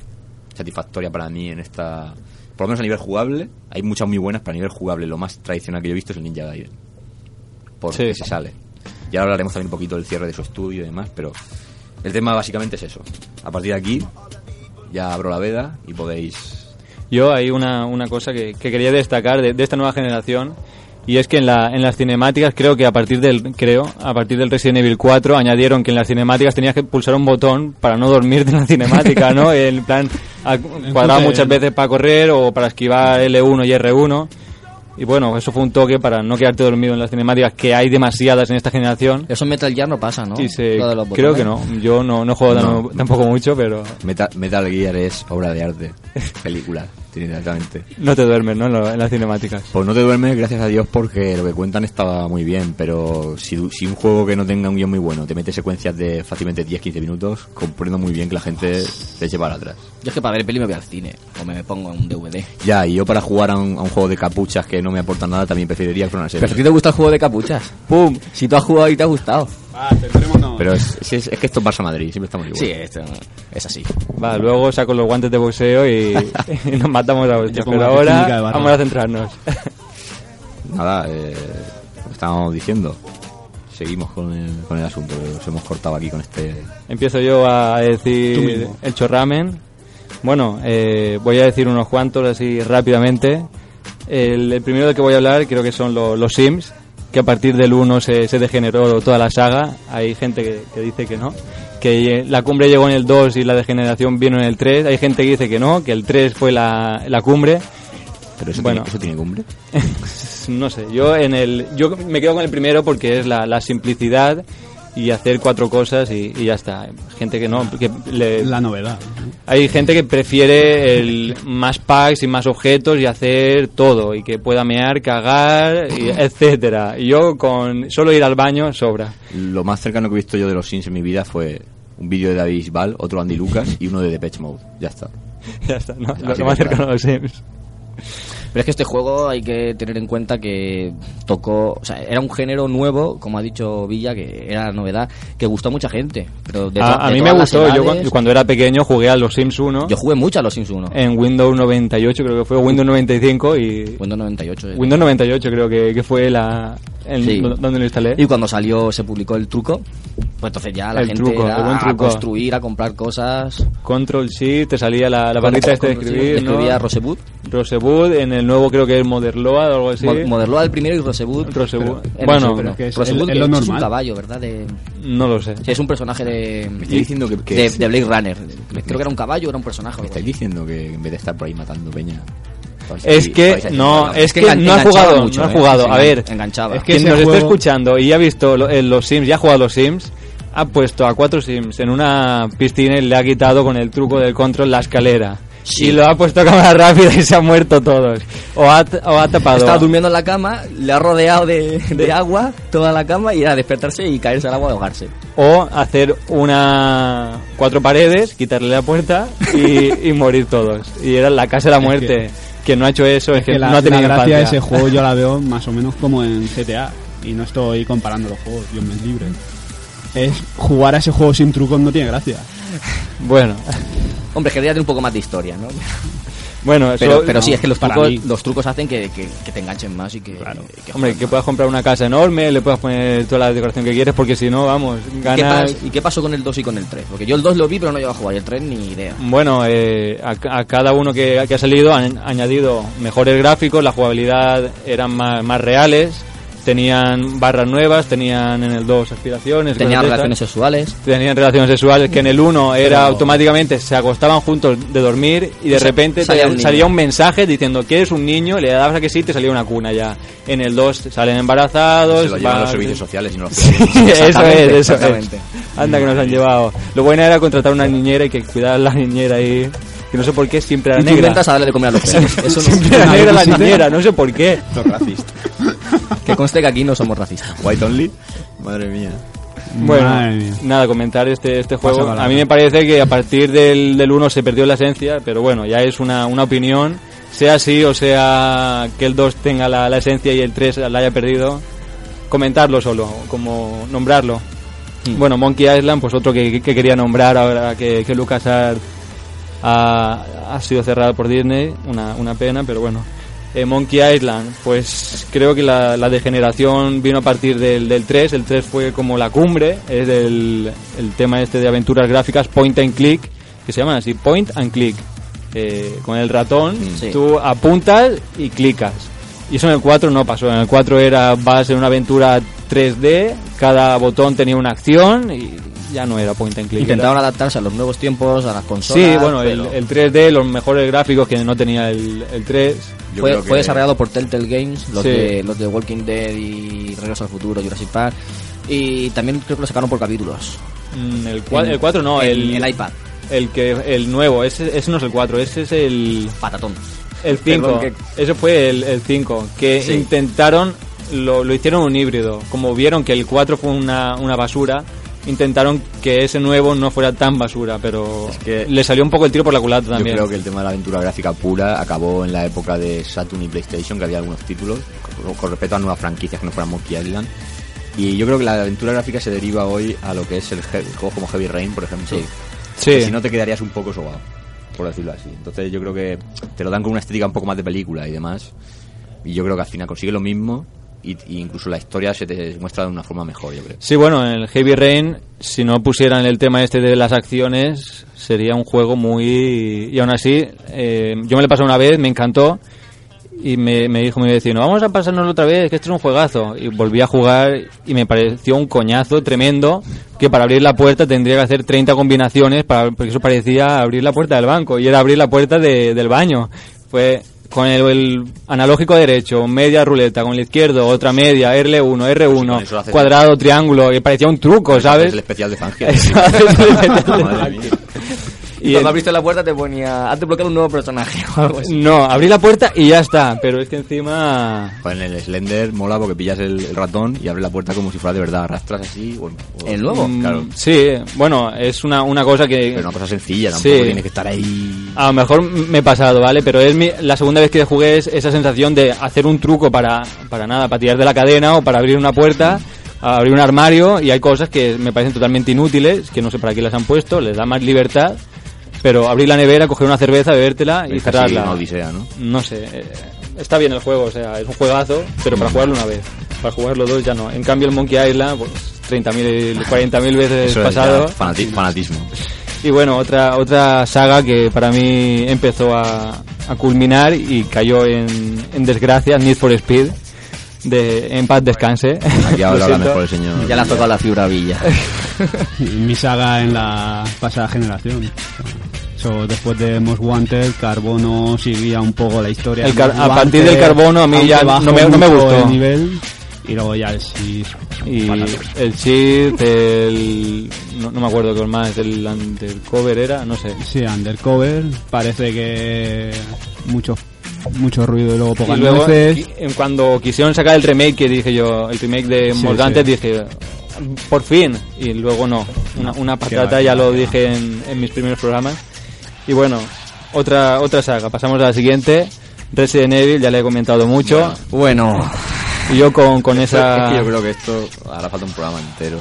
satisfactoria para mí en esta... Por lo menos a nivel jugable, hay muchas muy buenas, pero a nivel jugable lo más tradicional que yo he visto es el Ninja Gaiden. Porque Sí. se sale. Y ahora hablaremos también un poquito del cierre de su estudio y demás, pero el tema básicamente es eso. A partir de aquí, ya abro la veda y podéis... Yo hay una, una cosa que, que quería destacar de, de esta nueva generación y es que en, la, en las cinemáticas creo que a partir del creo a partir del Resident Evil 4 añadieron que en las cinemáticas tenías que pulsar un botón para no dormirte en la cinemática, ¿no? En plan Entonces- muchas veces para correr o para esquivar L1 y R1 y bueno, eso fue un toque para no quedarte dormido en las cinemáticas que hay demasiadas en esta generación. Eso en Metal Gear no pasa, ¿no? De los creo que no, yo no, no juego No. tam- tampoco mucho, pero Metal, Metal Gear es obra de arte, película, no te duermes, ¿no? En, lo- en las cinemáticas. Pues no te duermes, gracias a Dios, porque lo que cuentan estaba muy bien, pero si, si un juego que no tenga un guion muy bueno te mete secuencias de fácilmente 10-15 minutos, comprendo muy bien que la gente se eche para atrás. Yo es que para ver peli me voy al cine o me pongo un DVD. Ya, y yo para jugar a un, a un juego de capuchas que no me aportan nada también preferiría que una serie. Pero a ti te gusta el juego de capuchas. ¡Pum! Si tú has jugado y te ha gustado. Ah. Pero es, es, es que esto es Barça Madrid, siempre estamos igual. Sí, esto es así. Va, luego saco los guantes de boxeo y, y nos matamos a pongo Pero ahora vamos a centrarnos. Nada, eh, estábamos diciendo. Seguimos con el, con el asunto, que os hemos cortado aquí con este... Empiezo yo a decir el chorramen. Bueno, eh, voy a decir unos cuantos así rápidamente. El, el primero del que voy a hablar creo que son lo- los Sims, que a partir del 1 se, se degeneró toda la saga. Hay gente que, que dice que no. Que la cumbre llegó en el 2 y la degeneración vino en el 3. Hay gente que dice que no, que el 3 fue la, la cumbre. Pero eso, Bueno. tiene, eso tiene cumbre. no sé, yo en el yo me quedo con el primero porque es la, la simplicidad y hacer cuatro cosas y, y ya está. Gente que no, que le- La novedad. hay gente que prefiere el más packs y más objetos y hacer todo y que pueda mear, cagar, y etcétera. Y yo con solo ir al baño sobra. Lo más cercano que he visto yo de los Sims en mi vida fue un vídeo de David Bisbal, otro Andy Lucas y uno de Depeche Mode. Ya está. ya está, ¿no? Lo, Así lo más cercano a los Sims. Pero es que este juego hay que tener en cuenta que tocó, o sea, era un género nuevo, como ha dicho Villa, que era novedad, que gustó a mucha gente. Pero de A, a mí me gustó, yo edades- cu- cuando era pequeño jugué a los Sims 1 Yo jugué mucho a los Sims 1. en Windows 98 creo que fue, Windows 95 y... Windows 98. eh. Windows 98 creo que, que fue la el- Sí. donde lo instalé. Y cuando salió, se publicó el truco, pues entonces ya la El gente truco, era buen a truco. construir, a comprar cosas. Control Shift, te salía la, la barrita esta de escribir, ¿no? Escribía Rosebud. Rosebud, en el nuevo creo que es Motherload o algo así. Mo- Moderloa el primero y Rosebud. Rosebud. en Bueno, el pero es que es- Rosebud, es que lo es un caballo, ¿verdad? De, no lo sé. sí, es un personaje de, estáis diciendo que- que de, es- de Blade Runner. Creo que era un caballo, era un personaje. ¿Me estáis diciendo que en vez de estar por ahí matando peña... Es que, no, es que no ha jugado, mucho, no ha ¿eh? jugado. A ver, enganchaba. Es que quien nos juego- escuchando y ha visto lo- en los Sims, ya ha jugado los Sims, ha puesto a cuatro Sims en una piscina y le ha quitado con el truco del control la escalera. Sí. Y lo ha puesto a cámara rápida y se han muerto todos. O ha, o ha tapado. Estaba durmiendo en la cama, le ha rodeado de, de agua toda la cama y era despertarse y caerse al agua y ahogarse. O hacer una cuatro paredes, quitarle la puerta y, y morir todos. Y era la casa de la muerte. Quien no ha hecho eso es, Es que, que la, no ha tenido la gracia de ese juego yo la veo más o menos como en GTA. Y no estoy comparando los juegos, Dios me libre. Es jugar a ese juego sin trucos no tiene gracia. Bueno, Hombre, quería tener un poco más de historia, ¿no? Bueno, eso- Pero, pero sí, es que los trucos, mí. los trucos hacen que, que- que te enganchen más y que... que Hombre, que puedas comprar una casa enorme, le puedas poner toda la decoración que quieres, porque si no, vamos, ¿Y qué, ganas... ¿Y qué pasó con el 2 y con el 3? Porque yo el 2 lo vi, pero no llevo a jugar, y el 3 ni idea. Bueno, eh, a, ca- a cada uno que, que ha salido han añadido mejores gráficos, la jugabilidad eran más, más reales, tenían barras nuevas, tenían en el 2 aspiraciones, Tenía cosas de relaciones sexuales. tenían relaciones sexuales que en el 1 era Pero- automáticamente se acostaban juntos de dormir y de repente salía un niño. salía un mensaje diciendo que eres un niño, le dabas a que sí, te salía una cuna ya. En el 2 salen embarazados, Se lo llevan van- los servicios sociales y no los Sí, eso es, Exactamente, eso es. Anda que nos han llevado. Lo bueno era contratar una niñera y que cuidar a la niñera ahí. Que no sé por qué siempre era Y tú negra. intentas a darle de comer a los perros. Eso Siempre no, era negra la ¿Nadie niñera, no sé por qué. Racista. Que conste que aquí no somos racistas. White only. Madre mía. Bueno, Madre mía. nada, comentar este, este juego. A mí me parece que a partir del, del 1 se perdió la esencia, pero bueno, ya es una, una opinión. Sea así o sea que el 2 tenga la, la esencia y el 3 la haya perdido, comentarlo solo, como nombrarlo. Mm. Bueno, Monkey Island, pues otro que, que quería nombrar ahora que, que LucasArts ha, ha sido cerrado por Disney, una, una pena, pero bueno. Eh, Monkey Island, pues creo que la, la degeneración vino a partir del, del 3, el 3 fue como la cumbre, es del el tema este de aventuras gráficas, point and click, que se llaman así, point and click. Eh, con el ratón, Sí. tú apuntas y clicas. Y eso en el 4 no pasó, en el 4 era, vas en una aventura 3D, cada botón tenía una acción y ya no era point and click. era- Intentaron adaptarse a los nuevos tiempos, a las consolas. Sí, bueno, el, pero el 3D, los mejores gráficos que no tenía el, el 3. Yo fue, creo que- fue desarrollado por Telltale Games, los, Sí. de, los de Walking Dead y Regreso al Futuro, Jurassic Park. Y también creo que lo sacaron por capítulos. Mm, el, cua- En- el 4 no, el, el iPad. El, que, el nuevo, ese, ese no es el 4, ese es el, Patatón. el 5. Perdón, que- Ese fue el, el 5, que Sí. intentaron, lo, lo hicieron un híbrido. Como vieron que el 4 fue una, una basura, intentaron que ese nuevo no fuera tan basura, pero Es que- le salió un poco el tiro por la culata también. Yo creo que el tema de la aventura gráfica pura acabó en la época de Saturn y PlayStation, que había algunos títulos, con, respecto a nuevas franquicias que no fueran Monkey Island. Y yo creo que la aventura gráfica se deriva hoy a lo que es el juegos como Heavy Rain, por ejemplo. Sí. Sí. Si no te quedarías un poco sobado, por decirlo así. Entonces yo creo que te lo dan con una estética un poco más de película y demás. Y yo creo que al final consigue lo mismo y, y incluso la historia se te muestra de una forma mejor, yo creo. Sí, bueno, en el Heavy Rain, si no pusieran el tema este de las acciones, sería un juego muy... Y aún así, eh, yo me lo pasado una vez, me encantó, y me, me dijo mi vecino, vamos a pasárnoslo otra vez, que esto es un juegazo. Y volví a jugar y me pareció un coñazo tremendo, que para abrir la puerta tendría que hacer 30 combinaciones, para, porque eso parecía abrir la puerta del banco, y era abrir la puerta de- del baño. Fue con el, el analógico derecho, media ruleta, con el izquierdo, otra media, R1, con R1, eso lo haces- cuadrado, triángulo, y parecía un truco, Es ¿sabes? el especial de Fangio. Y cuando el- abriste la puerta te ponía, has desbloqueado un nuevo personaje o algo así. No, abrí la puerta y ya está, pero es que encima... Joder, en el Slender mola porque pillas el, el ratón y abres la puerta como si fuera de verdad, arrastras así. o- o- ¿El nuevo? Mm, Claro. Sí, bueno, es una, una cosa que... Pero una cosa sencilla, tampoco Sí. tienes que estar ahí. A lo mejor me he pasado, ¿vale? Pero es mi- la segunda vez que jugué es esa sensación de hacer un truco para, para nada, para tirar de la cadena o para abrir una puerta, abrir un armario y hay cosas que me parecen totalmente inútiles, que no sé para qué las han puesto, les da más libertad, pero abrir la nevera, coger una cerveza, bebértela y Es cerrarla. una odisea, ¿no? No sé, eh, está bien el juego, o sea, es un juegazo, pero para jugarlo una vez. Para jugarlo dos ya no. En cambio el Monkey Island, pues 30.000, 40.000 veces Eso es pasado. fanati- fanatismo. Y bueno, otra otra saga que para mí empezó a, a culminar y cayó en, en desgracia, Need for Speed, de en paz descanse. Aquí Lo habla siento. mejor el señor. Ya le has tocado la fibra villa. mi saga en la pasada generación. So, después de Most Wanted, Carbono seguía un poco la historia. El a partir del Carbono a mí ya no me- no me gustó. el nivel, y luego ya el sí. Y el cheat, el... No, no me acuerdo qué más, el undercover era, no sé. Sí, Undercover. Parece que mucho, mucho ruido y luego Y pocas luego, qui- en cuando quisieron sacar el remake, que dije yo, el remake de Sí, Morgantes, sí. dije, por fin, y luego no, una, una patata, ya lo dije en, en mis primeros programas. Y bueno, otra otra saga, pasamos a la siguiente, Resident Evil, ya le he comentado mucho. Bueno, y yo con, con Es esa... que yo creo que esto hará falta un programa entero.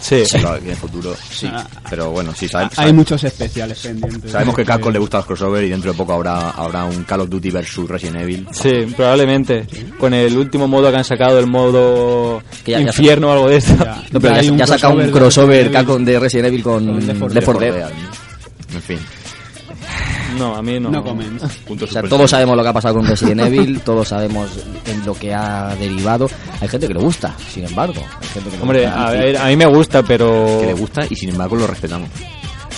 Sí. Claro, que en el futuro sí. Pero bueno, sí, sabe- Hay sabe- muchos especiales pendientes. sabemos que a Capcom le gustan los crossover y dentro de poco habrá, habrá un Call of Duty versus Resident Evil. Sí, probablemente. Con el último modo que han sacado, el modo Que ya- ya infierno o algo de esto. Ya. No, pero Ya hay ha sacado un crossover de crossover Resident Evil. Capcom de Resident Evil con Left 4 Left 4 Dead, Dead. ¿no? En fin. No, a mí no. No comen. Punto O sea, todos sabemos lo que ha pasado con Resident Evil, todos sabemos en lo que ha derivado. Hay gente que le gusta, sin embargo. Hay gente que le Hombre, gusta. a, ver, a mí me gusta, pero... que le gusta y sin embargo lo respetamos.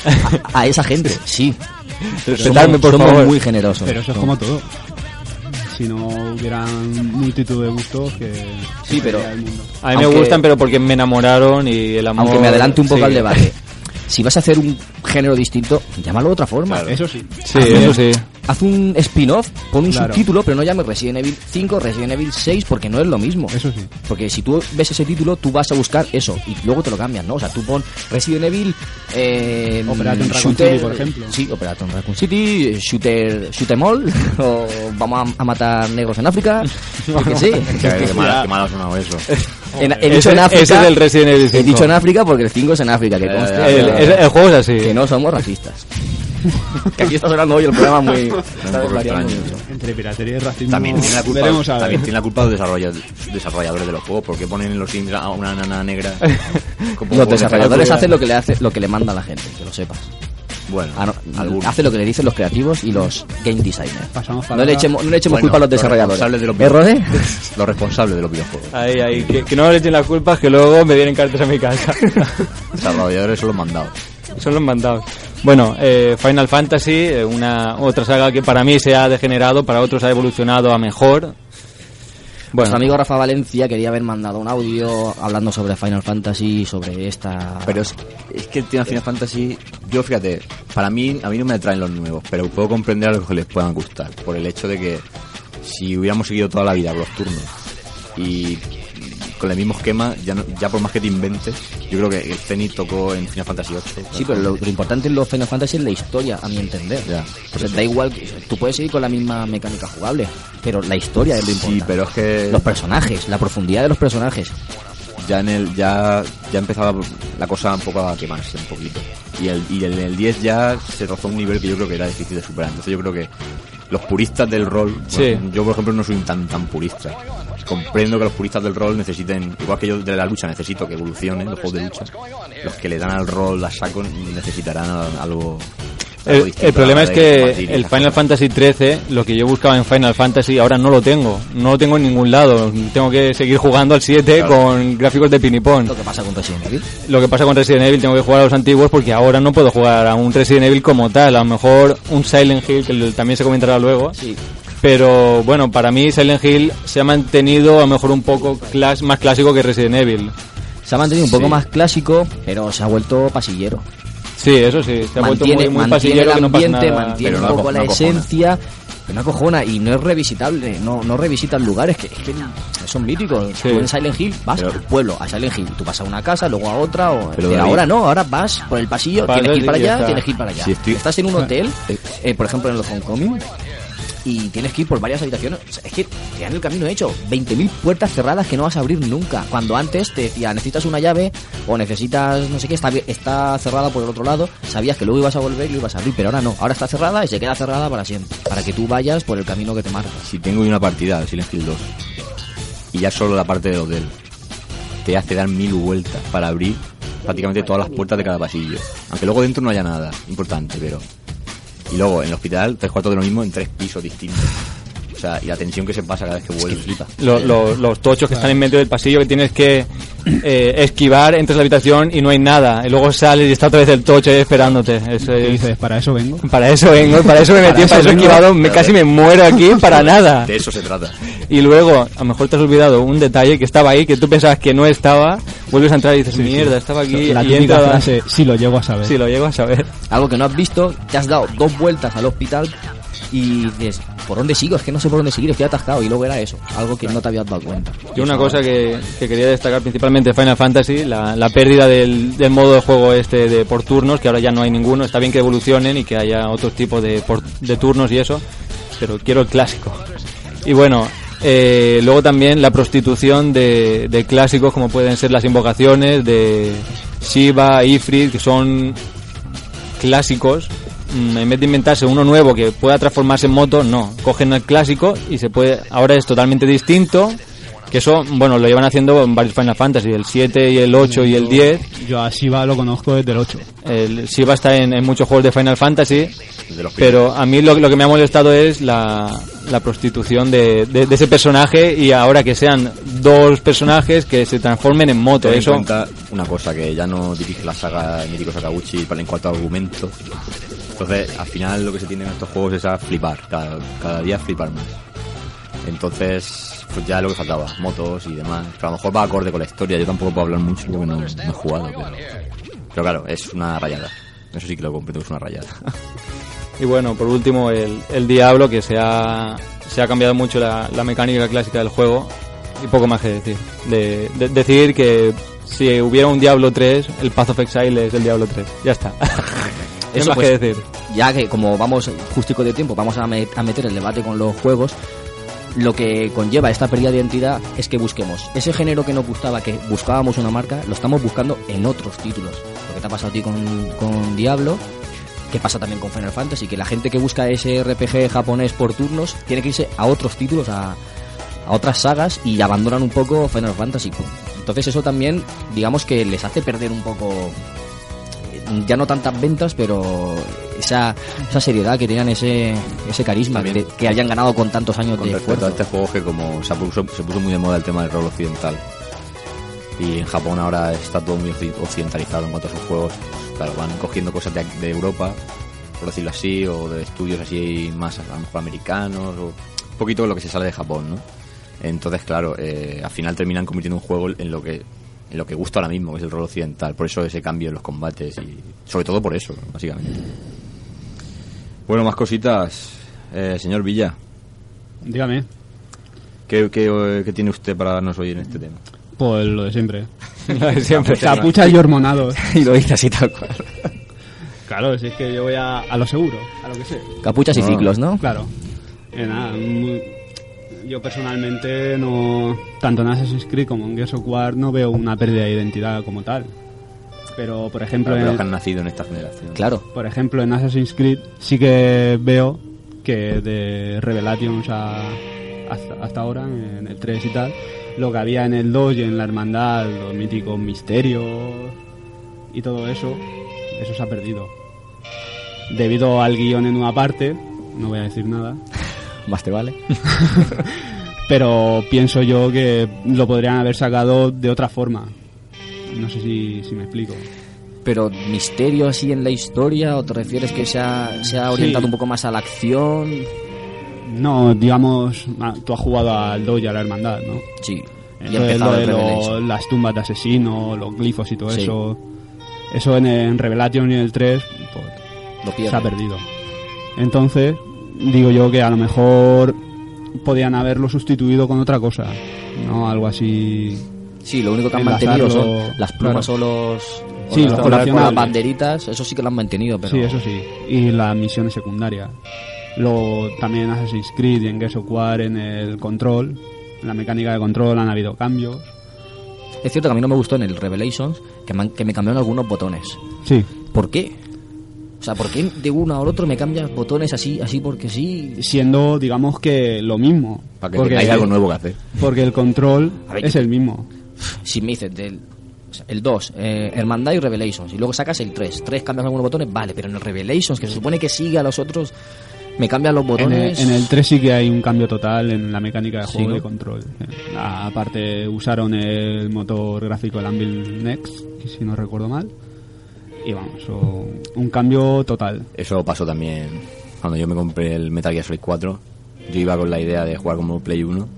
A esa gente, sí. Respetarme, somos, por somos favor. muy generosos. Pero eso es como todo. Si no hubieran multitud de gustos que... Sí, pero- sería el mundo. A mí me gustan, pero porque me enamoraron y el amor... Aunque me adelante un poco sí. al debate. Si vas a hacer un género distinto, llámalo de otra forma. Eso sí. Sí, Haz un- eso sí. Haz un spin-off, pon un Claro. subtítulo, pero no llames Resident Evil 5, Resident Evil 6, porque no es lo mismo. Eso sí. Porque si tú ves ese título, tú vas a buscar eso y luego te lo cambian, ¿no? O sea, tú pon Resident Evil. Eh, Operation Raccoon shooter- City, por ejemplo. Sí, Operation Raccoon City, Shooter, Shoot 'em all, o vamos a, a matar negros en África. Qué sé. Qué, qué mal, qué mal ha sonado eso. En- he Ese- dicho en África. ese es del Resident Evil He 5. dicho en África porque el 5 es en África, que Eh, conste. El, ya, el- el juego es así. Que no somos racistas. que aquí está sonando hoy el programa muy. Entre piratería y racismo... También tiene la culpa, Veremos a también tiene la culpa los desarrolla- desarrolladores de los juegos. porque ponen en los Sims a una nana negra? Como Los desarrolladores hacen lo que le hace, lo que le manda a la gente, que lo sepas. Bueno, Ah, hace lo que le dicen los creativos y los game designers. Pasamos No le echemos, no le echemos Bueno, culpa a los los desarrolladores. responsables de los ¿Eh, Rode? Los responsables de los videojuegos. Ahí, ahí. Que, que no le echen las culpas, que luego me vienen cartas a mi casa. Desarrolladores son los mandados. Son los mandados. Bueno, eh, Final Fantasy, eh, una otra saga que para mí se ha degenerado, para otros ha evolucionado a mejor. Bueno, Nuestro amigo Rafa Valencia quería haber mandado un audio hablando sobre Final Fantasy, sobre esta... Pero es, es que el tema Final Fantasy, yo fíjate, para mí, a mí no me atraen los nuevos, pero puedo comprender a los que les puedan gustar, por el hecho de que si hubiéramos seguido toda la vida con los turnos y con el mismo esquema, ya, no- ya por más que te inventes, yo creo que el Zenith tocó en Final Fantasy VIII. Sí, pero lo, lo importante en los Final Fantasy es la historia, a mi entender. Ya, O sea, da igual, que- tú puedes seguir con la misma mecánica jugable, pero la historia es lo importante. Sí, pero es que Los personajes, la profundidad de los personajes. ya en el ya ya empezaba la cosa un poco a quemarse un poquito y el y en el 10 ya se rozó un nivel que yo creo que era difícil de superar entonces yo creo que los puristas del rol Sí. bueno, yo por ejemplo no soy tan tan purista comprendo que los puristas del rol necesiten igual que yo de la lucha necesito que evolucionen los juegos de lucha los que le dan al rol a saco necesitarán algo, algo el, el problema es que el Final. Fantasy XIII, lo que yo buscaba en Final Fantasy, ahora no lo tengo. No lo tengo en ningún lado. Tengo que seguir jugando al 7 Claro. con gráficos de pinipón. Lo que pasa con Resident Evil. Lo que pasa con Resident Evil, tengo que jugar a los antiguos porque ahora no puedo jugar a un Resident Evil como tal. A lo mejor un Silent Hill, que también se comentará luego. Sí. Pero bueno, para mí Silent Hill se ha mantenido a lo mejor un poco clas- más clásico que Resident Evil. Se ha mantenido un poco más clásico, pero se ha vuelto pasillero. Sí, eso sí, se ha vuelto mantiene, muy, muy mantiene pasillero el que no pasa ambiente, nada. mantiene Pero un no poco la no esencia, pero no acojona y no es revisitable, no, no revisitan lugares que, es que son míticos. Sí. Tú en Silent Hill vas Pero- al pueblo, a Silent Hill, tú vas a una casa, luego a otra, o, Pero ahora no, ahora vas por el pasillo, tienes que ir para allá, tienes que ir para allá. Estoy- Estás en un hotel, eh, por ejemplo en el Homecoming, y tienes que ir por varias habitaciones. Es que te dan el camino hecho. 20.000 puertas cerradas que no vas a abrir nunca. Cuando antes te decía, necesitas una llave o necesitas no sé qué, está, está cerrada por el otro lado. Sabías que luego ibas a volver y lo ibas a abrir, pero ahora no. Ahora está cerrada y se queda cerrada para siempre. Para que tú vayas por el camino que te marca. si tengo una partida de Silent Hill 2 y ya solo la parte del hotel te hace dar mil vueltas para abrir prácticamente todas las puertas de cada pasillo. Aunque luego dentro no haya nada importante, pero... Y luego en el hospital, tres cuartos de lo mismo en tres pisos distintos. O sea, y la tensión que se pasa cada vez que vuelves. flipa. Lo- lo- los tochos que están en medio del pasillo que tienes que eh, esquivar, entras a la habitación y no hay nada. Y luego sales y está otra vez el tocho ahí esperándote. Eso Y es- dices, para eso vengo. para eso vengo, para eso me metí, Para para eso he esquivado, me, casi me muero aquí para nada. De eso se trata. Y luego, a lo mejor te has olvidado un detalle que estaba ahí, que tú pensabas que no estaba, vuelves a entrar y dices, mierda, estaba aquí La y típica entra... frase, si lo llego a saber. Si lo llego a saber. Algo que no has visto, te has dado dos vueltas al hospital y dices, ¿por dónde sigo? Es que no sé por dónde seguir, estoy atascado. Y luego era eso, algo que no te habías dado cuenta. Yo una cosa que, que quería destacar principalmente Final Fantasy, la, la pérdida del, del modo de juego este de por turnos, que ahora ya no hay ninguno, está bien que evolucionen y que haya otros tipos de, de turnos y eso, pero quiero el clásico. Y bueno, eh, luego también la prostitución de, de clásicos como pueden ser las invocaciones, de, Shiva, Ifrit, que son clásicos, en vez de inventarse uno nuevo que pueda transformarse en moto, no, cogen el clásico y se puede, ahora es totalmente distinto, que eso, bueno, lo llevan haciendo en varios Final Fantasy, el 7 y el 8 y el 10, Yo a Shiva lo conozco desde el 8. el Shiva está en, en muchos juegos de Final Fantasy, De los pero a mí lo, lo que me ha molestado es la, la prostitución de, de- de ese personaje y ahora que sean dos personajes que se transformen en moto, Ten en eso... cuenta una cosa, que ya no dirige la saga Mítico Sakaguchi para en cuanto a argumentos. Entonces, al final lo que se tiene en estos juegos es a flipar, cada, cada día flipar más. Entonces, pues ya lo que faltaba, motos y demás. Pero a lo mejor va acorde con la historia, yo tampoco puedo hablar mucho porque no, no he jugado, pero... Pero claro, es una rayada. Eso sí que lo comprendo, es una rayada. Y bueno, por último, el, el Diablo, que se ha, se ha cambiado mucho la, la mecánica clásica del juego. Y poco más que decir. De, de- decir que si hubiera un Diablo 3, el Path of Exile es el Diablo 3. Ya está. Eso más pues, que decir. ya que como vamos justico de tiempo, vamos a, a meter el debate con los juegos, lo que conlleva esta pérdida de identidad es que busquemos ese género que nos gustaba, que buscábamos una marca, lo estamos buscando en otros títulos. Lo que te ha pasado a ti con, con Diablo, que pasa también con Final Fantasy, que la gente que busca ese RPG japonés por turnos tiene que irse a otros títulos, a, a otras sagas y abandonan un poco Final Fantasy. Entonces eso también, digamos que les hace perder un poco ya no tantas ventas, pero esa, esa seriedad que tenían, ese, ese carisma que, que hayan ganado con tantos años Con de respecto a esfuerzo. este juego que como se puso, se puso muy de moda el tema del rol occidental y en Japón ahora está todo muy occi- occidentalizado en cuanto a sus juegos claro van cogiendo cosas de, de Europa por decirlo así o de estudios así más a lo mejor americanos o un poquito lo que se sale de Japón ¿no? entonces claro eh, al final terminan convirtiendo un juego en lo que en lo que gusta ahora mismo que es el rol occidental por eso ese cambio en los combates y sobre todo por eso básicamente bueno más cositas Eh, señor Villa Dígame, ¿Qué, qué, qué tiene usted para darnos hoy en este tema? pues lo de siempre. Siempre. Capuchas y hormonados. y lo dice así tal cual. Claro, si es que yo voy a, a lo seguro, a lo que sé. Capuchas y Ah. ciclos, ¿no? Claro. Eh, nada, muy- yo personalmente no, tanto en Assassin's Creed como en Gears of War no veo una pérdida de identidad como tal. Pero, por ejemplo, Para en, los que han nacido en esta generación. Claro. por ejemplo, en Assassin's Creed sí que veo que de Revelations a, hasta, hasta ahora, en el 3 y tal, lo que había en el 2 y en la Hermandad, los míticos misterios y todo eso, eso se ha perdido. Debido al guion en una parte, no voy a decir nada, Más te vale. pero pienso yo que lo podrían haber sacado de otra forma. No sé si, si me explico. Pero misterio así en la historia, o te refieres que se ha, se ha orientado Sí. un poco más a la acción. No, digamos, tú has jugado al 2 y a la Hermandad, ¿no? Sí. Entonces, lo de las tumbas de asesinos, los glifos y todo Sí. eso. Eso en, en Revelation y en el 3 pues, Lo se ha perdido. Entonces, digo yo que a lo mejor podían haberlo sustituido con otra cosa. ¿No? Algo así. Sí, lo único que han Enlazarlo, mantenido son las plumas claro. o los. o Sí, los las- las banderitas, eso sí que lo han mantenido, pero. Sí, eso sí. Y las misiones secundarias. Luego también en Assassin's Creed y en Gears of War en el control. En la mecánica de control han habido cambios. Es cierto que a mí no me gustó en el Revelations que me, han- que me cambiaron algunos botones. Sí. ¿Por qué? O sea, ¿por qué de uno a otro me cambias botones así, así porque sí? Siendo, digamos que lo mismo. Para que porque, tengáis algo nuevo que hacer. Porque el control ver, es el mismo. Si me dices del o sea, el 2, eh, Hermandad y Revelations, y luego sacas el 3, 3 cambias algunos botones, vale, pero en el Revelations, que se supone que sigue a los otros, me cambian los En el, botones. en el 3 sí que hay un cambio total en la mecánica de Sí, juego ¿no? de control. Eh, Aparte usaron el motor gráfico del Anvil Next, si no recuerdo mal. Y vamos, o- un cambio total. Eso pasó también cuando yo me compré el Metal Gear Solid 4. Yo iba con la idea de jugar como Play 1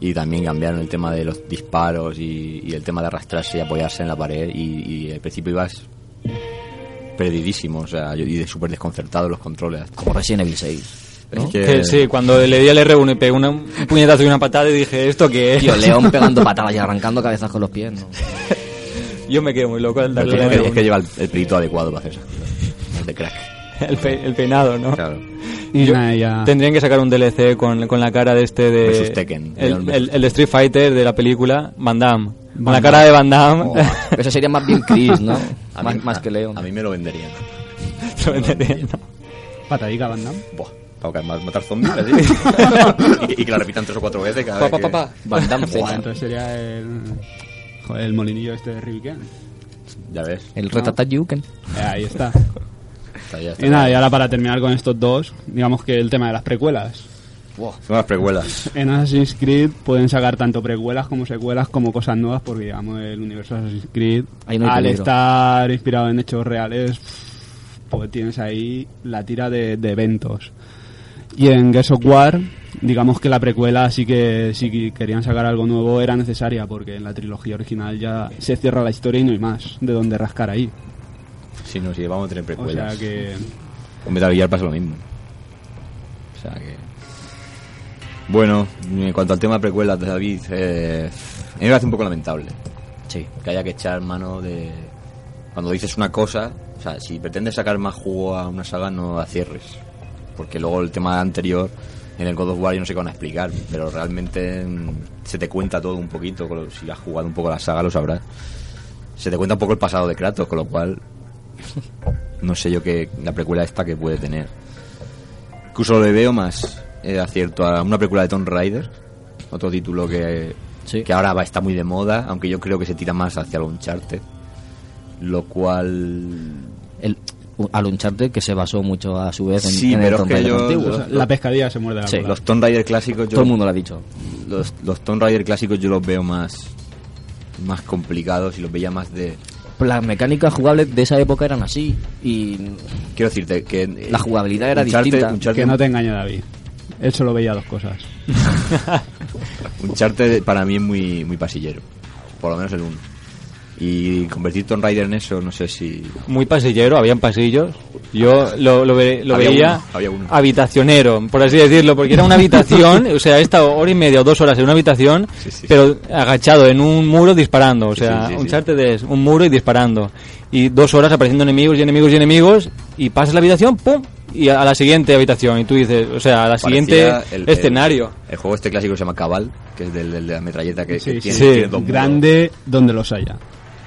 y también cambiaron el tema de los disparos y, y el tema de arrastrarse y apoyarse en la pared y, y al principio ibas perdidísimo, o sea, yo y de súper desconcertado los controles. Como Resident Evil 6. Es ¿no? que- Que sí, cuando le di al R1 y pegué una- un puñetazo y una patada y dije, ¿esto qué es? Tío, León pegando patadas y arrancando cabezas con los pies. ¿no? Yo me quedo muy loco al darle es, al que, R1. es que lleva el, el pelito adecuado para hacer esas cosas. El de crack. el, pe- el peinado, ¿no? Claro. Y Yo- nada, ya... Tendrían que sacar un DLC con, con la cara de este de... Versus Tekken. El, el- el de Street Fighter de la película, Van Damme. Con la cara de Van Damme. Oh, Eso sería más bien Chris, ¿no? a más, mí- más que Leon. A mí me lo venderían. Lo vendería, ¿no? Patadica Van Damme. Buah, para ma- matar zombies así. y, que- y que la repitan tres o cuatro veces cada Pa, vez pa, pa. Van Damme Z. entonces sería el, joder, el molinillo este de Ribiken. Ya ves. El Retatat Yuken. Eh, ahí está. Está ya, está Y nada, y ahora para terminar con estos dos, digamos que el tema de las precuelas. Son las precuelas. En Assassin's Creed pueden sacar tanto precuelas como secuelas como cosas nuevas porque digamos el universo de Assassin's Creed no al peligro. estar inspirado en hechos reales pues tienes ahí la tira de, de eventos y en Gears of War digamos que la precuela sí que si que querían sacar algo nuevo era necesaria porque en la trilogía original ya se cierra la historia y no hay más de donde rascar ahí Si no, si vamos a tener o precuelas. sea que Con Metal Gear pasa lo mismo. O sea que. Bueno, en cuanto al tema de precuelas, David, eh, a mí me parece un poco lamentable Sí. que haya que echar mano de. Cuando dices una cosa, o sea, si pretendes sacar más jugo a una saga, no la cierres. Porque luego el tema anterior, en el God of War, yo no sé qué van a explicar, pero realmente mm, se te cuenta todo un poquito. lo- Si has jugado un poco la saga, lo sabrás. Se te cuenta un poco el pasado de Kratos, con lo cual. No sé yo qué la precuela esta que puede tener. Incluso le veo más eh, acierto a una precuela de Tomb Raider, otro título que, Sí. que ahora va, está muy de moda, aunque yo creo que se tira más hacia el Uncharted, lo cual... El, al Uncharted que se basó mucho a su vez en, Sí, en pero el es Tomb que Raider yo- antiguo. los- o sea, la pescadilla se muerde la Sí, cola. Los Tomb Raider clásicos yo... Todo el mundo lo ha dicho. Los, los Tomb Raider clásicos yo los veo más más complicados y los veía más de... Pues Las mecánicas jugables de esa época eran así y Quiero decirte que... eh, La jugabilidad era Uncharted- distinta. Uncharted- que no te engañe David él solo veía dos cosas Uncharted para mí es muy, muy pasillero. Por lo menos el 1. Y convertir Tomb Raider en eso, no sé si... Muy pasillero, habían pasillos. Yo lo, lo, ve- lo Había veía uno, había uno. habitacionero, por así decirlo, porque era una habitación, o sea, he estado hora y media o dos horas en una habitación, Sí, sí. pero agachado en un muro disparando. O sea, sí, sí, un sí. Uncharted es un muro y disparando. Y dos horas apareciendo enemigos y enemigos y enemigos, y pasas la habitación, ¡pum! Y a la siguiente habitación. Y tú dices, o sea, a la siguiente el- escenario. El, el juego este clásico se llama Cabal, que es del, del de la metralleta que, Sí, que sí, tiene, sí. tiene dos muros. grande donde los haya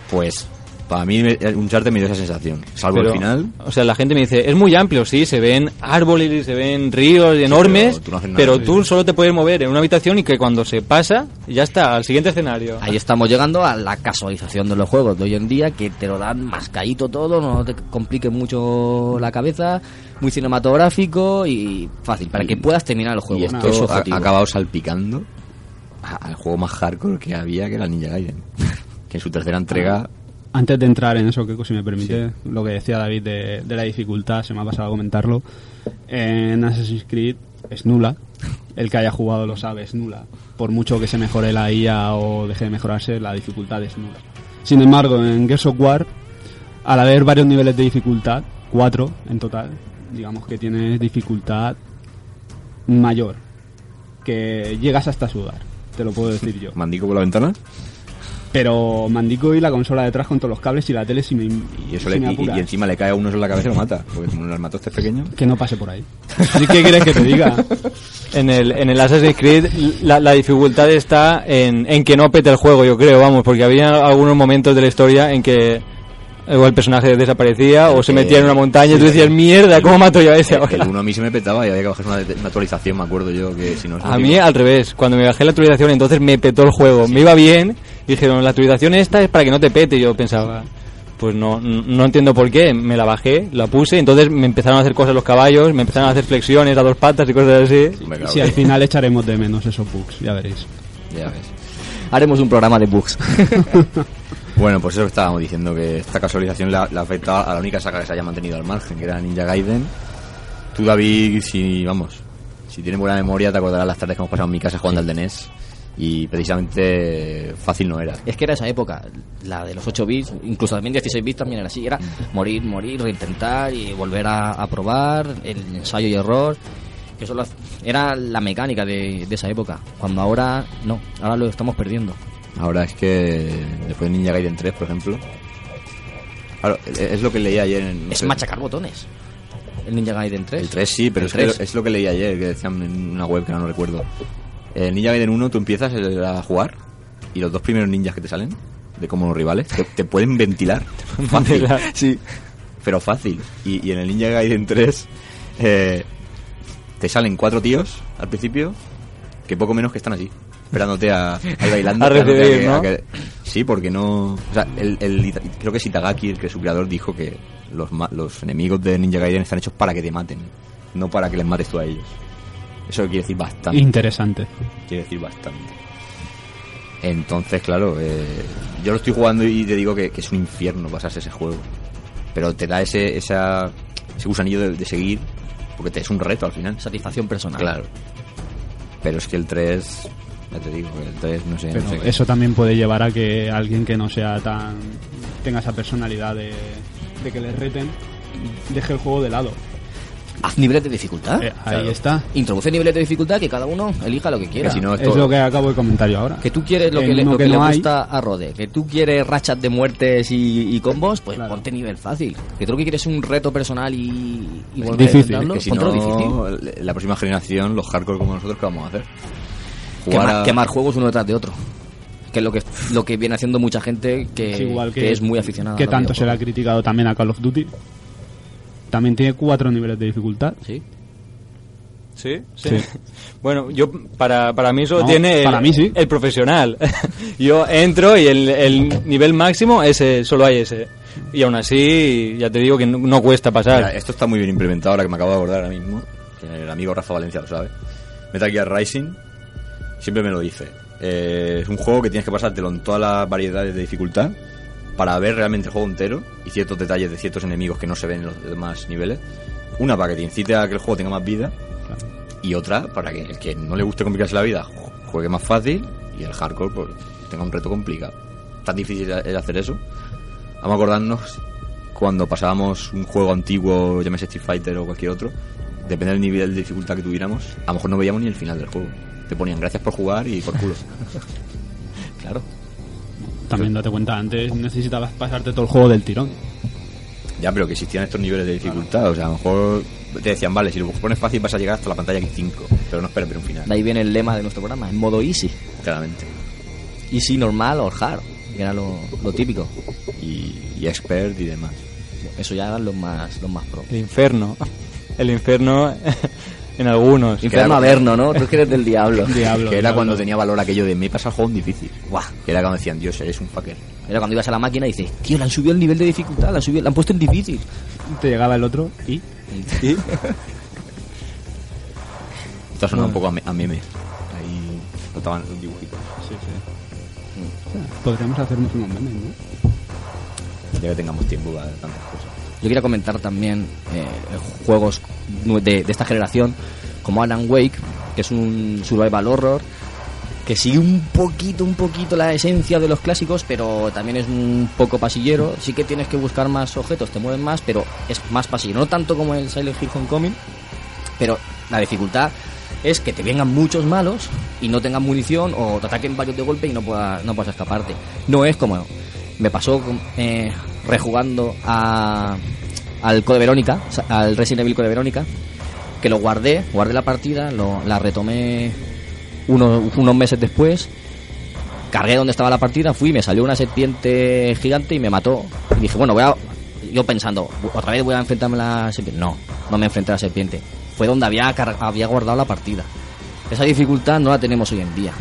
Pues, para mí me- Uncharted me dio esa sensación. Salvo Pero, el final. O sea, la gente me dice, es muy amplio, sí, se ven árboles y se ven ríos enormes, tú no haces nada. pero Sí, tú solo te puedes mover en una habitación y que cuando se pasa, ya está, al siguiente escenario. ahí estamos llegando a la casualización de los juegos de hoy en día que te lo dan mascadito todo, no te complique mucho la cabeza, muy cinematográfico y fácil para que puedas terminar el juego. Y es esto ha, acabado salpicando al juego más hardcore que había, que era Ninja Gaiden. que en su tercera entrega... Antes de entrar en eso, que si me permite, lo que decía David de, de la dificultad, se me ha pasado a comentarlo. En Assassin's Creed es nula. El que haya jugado lo sabe, es nula. Por mucho que se mejore la IA o deje de mejorarse, la dificultad es nula. Sin embargo, en Gears of War, al haber varios niveles de dificultad, cuatro en total, digamos que tienes dificultad mayor, que llegas hasta sudar, te lo puedo decir yo. Mandico por la ventana. Pero Mandico y la consola detrás con todos los cables y la tele si me, Y, eso si le, me y- y, encima le cae a uno en la cabeza y lo mata. Porque como el armatoste es pequeño... Que no pase por ahí. ¿Sí qué quieres que te diga? En el, en el Assassin's Creed la, la dificultad está en, en que no pete el juego, yo creo, vamos, porque había algunos momentos de la historia en que o el personaje desaparecía o se metía en una montaña y tú decías, mierda, ¿cómo mato yo a ese El, el uno a mí se me petaba y había que bajar una, una actualización, me acuerdo yo, que si no... A mí al revés, cuando me bajé la actualización entonces me petó el juego, me iba bien, dijeron la actualización esta es para que no te pete, yo pensaba, pues no, no entiendo por qué, me la bajé, la puse, entonces me empezaron a hacer cosas los caballos, me empezaron a hacer flexiones a dos patas y cosas así. Cago Si en- al final echaremos de menos esos bugs, ya veréis. Ya ves. Haremos un programa de bugs. Bueno, pues eso que estábamos diciendo, que esta casualización ha afectado a la única saga que se haya mantenido al margen, que era Ninja Gaiden. Tú, David, si, vamos, si tienes buena memoria, te acordarás las tardes que hemos pasado en mi casa jugando al de NES. Y precisamente fácil no era. Es que era esa época, la de los 8 bits, incluso también 16 bits también era así, era morir, morir, reintentar y volver a, a probar, el ensayo y error. Que eso lo era la mecánica de, de esa época, cuando ahora no, ahora lo estamos perdiendo. Ahora es que después de Ninja Gaiden 3, por ejemplo. Claro, es lo que leí ayer en. no Es sé, machacar botones. El Ninja Gaiden 3. El 3 sí, pero es, que 3. es lo que leí ayer, que decían en una web que no recuerdo. El Ninja Gaiden 1 tú empiezas a jugar y los dos primeros ninjas que te salen, de como los rivales, te, te pueden ventilar. Fácil. Sí. Pero fácil. Y, y en el Ninja Gaiden 3 eh, te salen cuatro tíos al principio que poco menos que están así. Esperándote a, bailando. A que- sí, porque no. O sea, el, el creo que es Itagaki, el que su creador, dijo que los, los enemigos de Ninja Gaiden están hechos para que te maten, no para que les mates tú a ellos. Eso quiere decir bastante. Interesante. Quiere decir bastante. Entonces, claro, eh, yo lo estoy jugando y te digo que, que es un infierno pasarse ese juego. Pero te da ese, esa, ese gusanillo de, de seguir, porque te es un reto al final. Satisfacción personal. Claro. Pero es que el 3, ya te digo, el 3 no sé. no qué. eso también puede llevar a que alguien que no sea tan. tenga esa personalidad de, de que le reten, deje el juego de lado. Haz niveles de dificultad. Eh, ahí está. Introduce niveles de dificultad que cada uno elija lo que quiera. Que si no, Es lo que acabo de comentar yo ahora. Que tú quieres lo que le, uno lo que que le no hay- gusta a Rode, que tú quieres rachas de muertes y, y combos, pues Claro. ponte nivel fácil. Que tú lo que quieres es un reto personal y, y volver difícil, a que si ponte lo difícil. la próxima generación, los hardcore como nosotros, ¿qué vamos a hacer? Quemar, a- quemar juegos uno detrás de otro. Que es lo que, lo que viene haciendo mucha gente que, Es igual que, que es muy aficionada. Que tanto se le ha criticado también a Call of Duty. También tiene cuatro niveles de dificultad. Sí. ¿Sí? Sí. Bueno, yo para, para mí solo No, tiene el, para mí sí. el profesional. yo entro y el, el nivel máximo ese solo hay ese. Y aún así, ya te digo que no, no cuesta pasar. Mira, esto está muy bien implementado ahora que me acabo de acordar ahora mismo. Que el amigo Rafa Valencia lo sabe. Metal Gear Rising siempre me lo dice. Eh, es un juego que tienes que pasártelo en todas las variedades de dificultad para ver realmente el juego entero y ciertos detalles de ciertos enemigos que no se ven en los demás niveles. Una para que te incite a que el juego tenga más vida y otra para que el que no le guste complicarse la vida ju- juegue más fácil y el hardcore pues, tenga un reto complicado. Tan difícil es hacer eso. Vamos a acordarnos cuando pasábamos un juego antiguo, llámese Street Fighter o cualquier otro, depende del nivel de dificultad que tuviéramos, a lo mejor no veíamos ni el final del juego. Te ponían gracias por jugar y por culo. Claro. También date cuenta, antes necesitabas pasarte todo el juego del tirón. ya, pero que existían estos niveles de dificultad, o sea, a lo mejor te decían, vale, si lo pones fácil vas a llegar hasta la pantalla X5, pero no esperes ver un final, De ahí viene el lema de nuestro programa, en modo easy. claramente. Easy, normal o hard, que era lo, lo típico. Y, y expert y demás. Eso ya eran los más, los más pro. El infierno. El infierno en algunos. Infierno Averno, ¿no? Tú que eres del diablo. Diablo. que era diablo. cuando tenía valor aquello de me he pasado el juego en difícil. Buah. Que era cuando decían, Dios, eres un fucker. Era cuando ibas a la máquina y dices, tío, le han subido el nivel de dificultad, le han, subido, le han puesto en difícil. Te llegaba el otro y. Y- Esto ha sonado un poco a, me- a meme. Ahí notaban un dibujito. Sí, sí. Podríamos hacernos unos memes, ¿no? Ya que tengamos tiempo para tantas cosas. Yo quería comentar también eh, juegos de, esta generación, como Alan Wake, que es un survival horror, que sigue un poquito, un poquito la esencia de los clásicos, pero también es un poco pasillero. Sí que tienes que buscar más objetos, te mueven más, pero es más pasillero. No tanto como el Silent Hill Homecoming, pero la dificultad es que te vengan muchos malos y no tengan munición o te ataquen varios de golpe y no puedas, no puedas escaparte. No es como me pasó eh, rejugando a, al Code Verónica, al Resident Evil Code Verónica, que lo guardé, guardé la partida, lo, la retomé unos, unos meses después, cargué donde estaba la partida, fui, me salió una serpiente gigante y me mató. Y dije, bueno, voy a... Yo pensando, otra vez voy a enfrentarme a la serpiente. No, no me enfrenté a la serpiente. Fue donde había, había guardado la partida. Esa dificultad no la tenemos hoy en día.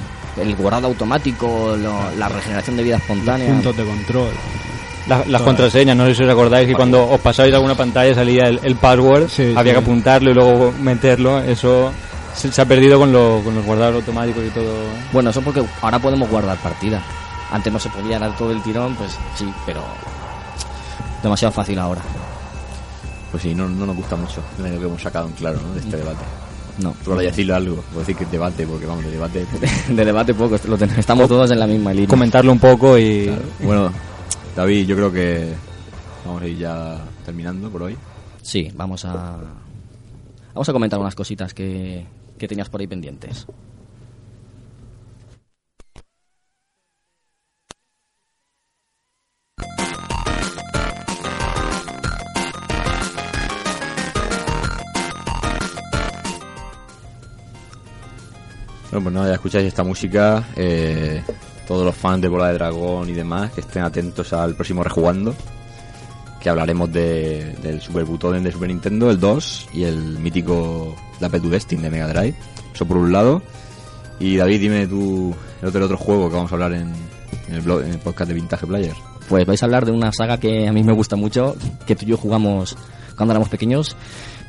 El guardado automático, la regeneración de vida espontánea. Puntos de control. La- las contraseñas, no sé si os acordáis que cuando os pasabais alguna pantalla salía el, el password, Sí, había sí. que apuntarlo y luego meterlo. Eso se, se ha perdido con, lo- con los guardados automáticos y todo. Bueno, eso porque ahora podemos guardar partida. Antes no se podía dar todo el tirón, pues sí, pero demasiado fácil ahora. Pues sí, no, no nos gusta mucho lo que hemos sacado en claro ¿no? de este debate. No, Tú ahora ya decirle algo, puedo decir que debate, porque vamos, de debate. de debate poco, lo estamos todos en la misma línea. Comentarlo un poco y. Bueno, David, yo creo que vamos a ir ya terminando por hoy. Sí, vamos a vamos a comentar unas cositas que, que tenías por ahí pendientes. Bueno, pues nada, ya escucháis esta música. eh, todos los fans de Bola de Dragón y demás que estén atentos al próximo Rejugando, que hablaremos de, del Super Butoden de Super Nintendo, el 2 y el mítico Dapper to Destin de Mega Drive. Eso por un lado. Y David, dime tú el otro, el otro juego que vamos a hablar en, en el, blog- en el podcast de Vintage Player. Pues vais a hablar de una saga que a mí me gusta mucho, que tú y yo jugamos cuando éramos pequeños,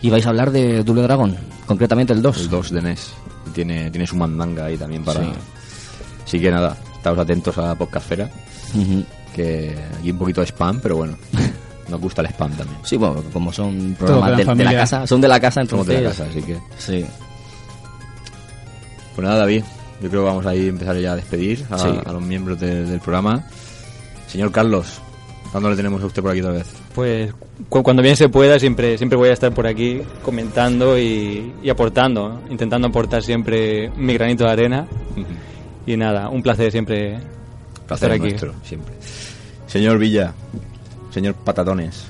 y vais a hablar de Double Dragon, concretamente el 2. El 2 de NES. Tiene, tiene su mandanga ahí también para... Sí. Así que nada, estamos atentos a Podcastfera, Ujú. que aquí un poquito de spam, pero bueno, nos gusta el spam también. Sí, bueno, como son programas de, de la casa, son de la casa, Somos entonces... de la casa, así que... Sí. Pues nada, David, yo creo que vamos a ir a empezar ya a despedir a, Sí. a los miembros de- del programa. Señor Carlos, ¿cuándo le tenemos a usted por aquí otra vez? Pues cu- cuando bien se pueda, siempre, siempre voy a estar por aquí comentando y, y aportando, ¿no? intentando aportar siempre mi granito de arena. Y nada, un placer siempre Placer estar aquí. nuestro, siempre. Señor Villa, señor Patatones,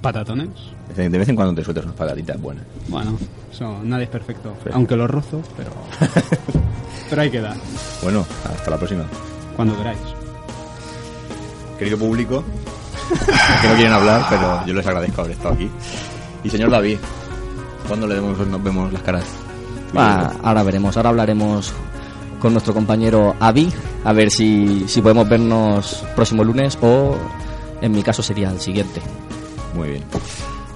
Patatones. de vez en cuando te sueltas unas patatitas buenas. Bueno, eso, nadie es perfecto. Aunque los rozo, pero. pero hay que dar. Bueno, hasta la próxima. Cuando queráis. Querido público, que no quieren hablar, pero yo les agradezco haber estado aquí. Y señor David, ¿cuándo le vemos, nos vemos las caras? Va, ahora veremos, ahora hablaremos con nuestro compañero Avi, a ver si, si podemos vernos próximo lunes o en mi caso sería el siguiente. Muy bien.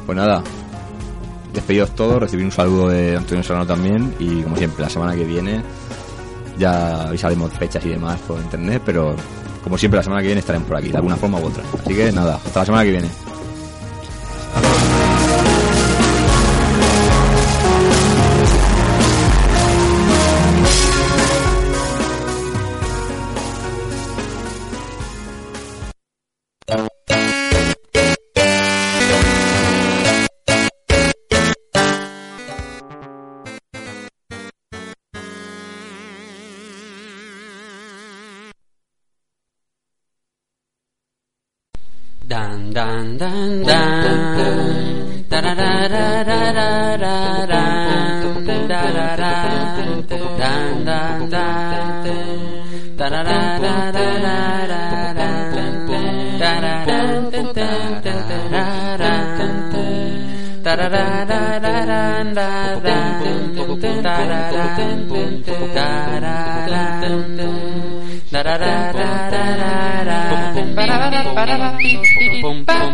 Pues nada, despedidos todos, recibir un saludo de Antonio Serrano también y como siempre, la semana que viene ya avisaremos fechas y demás por internet, pero como siempre la semana que viene estaremos por aquí, de alguna forma u otra. Así que nada, hasta la semana que viene. Dan dan da da da da da da da da da da da dan dan dan da da da da da da da da da da da da da da da Pum Pom, pom.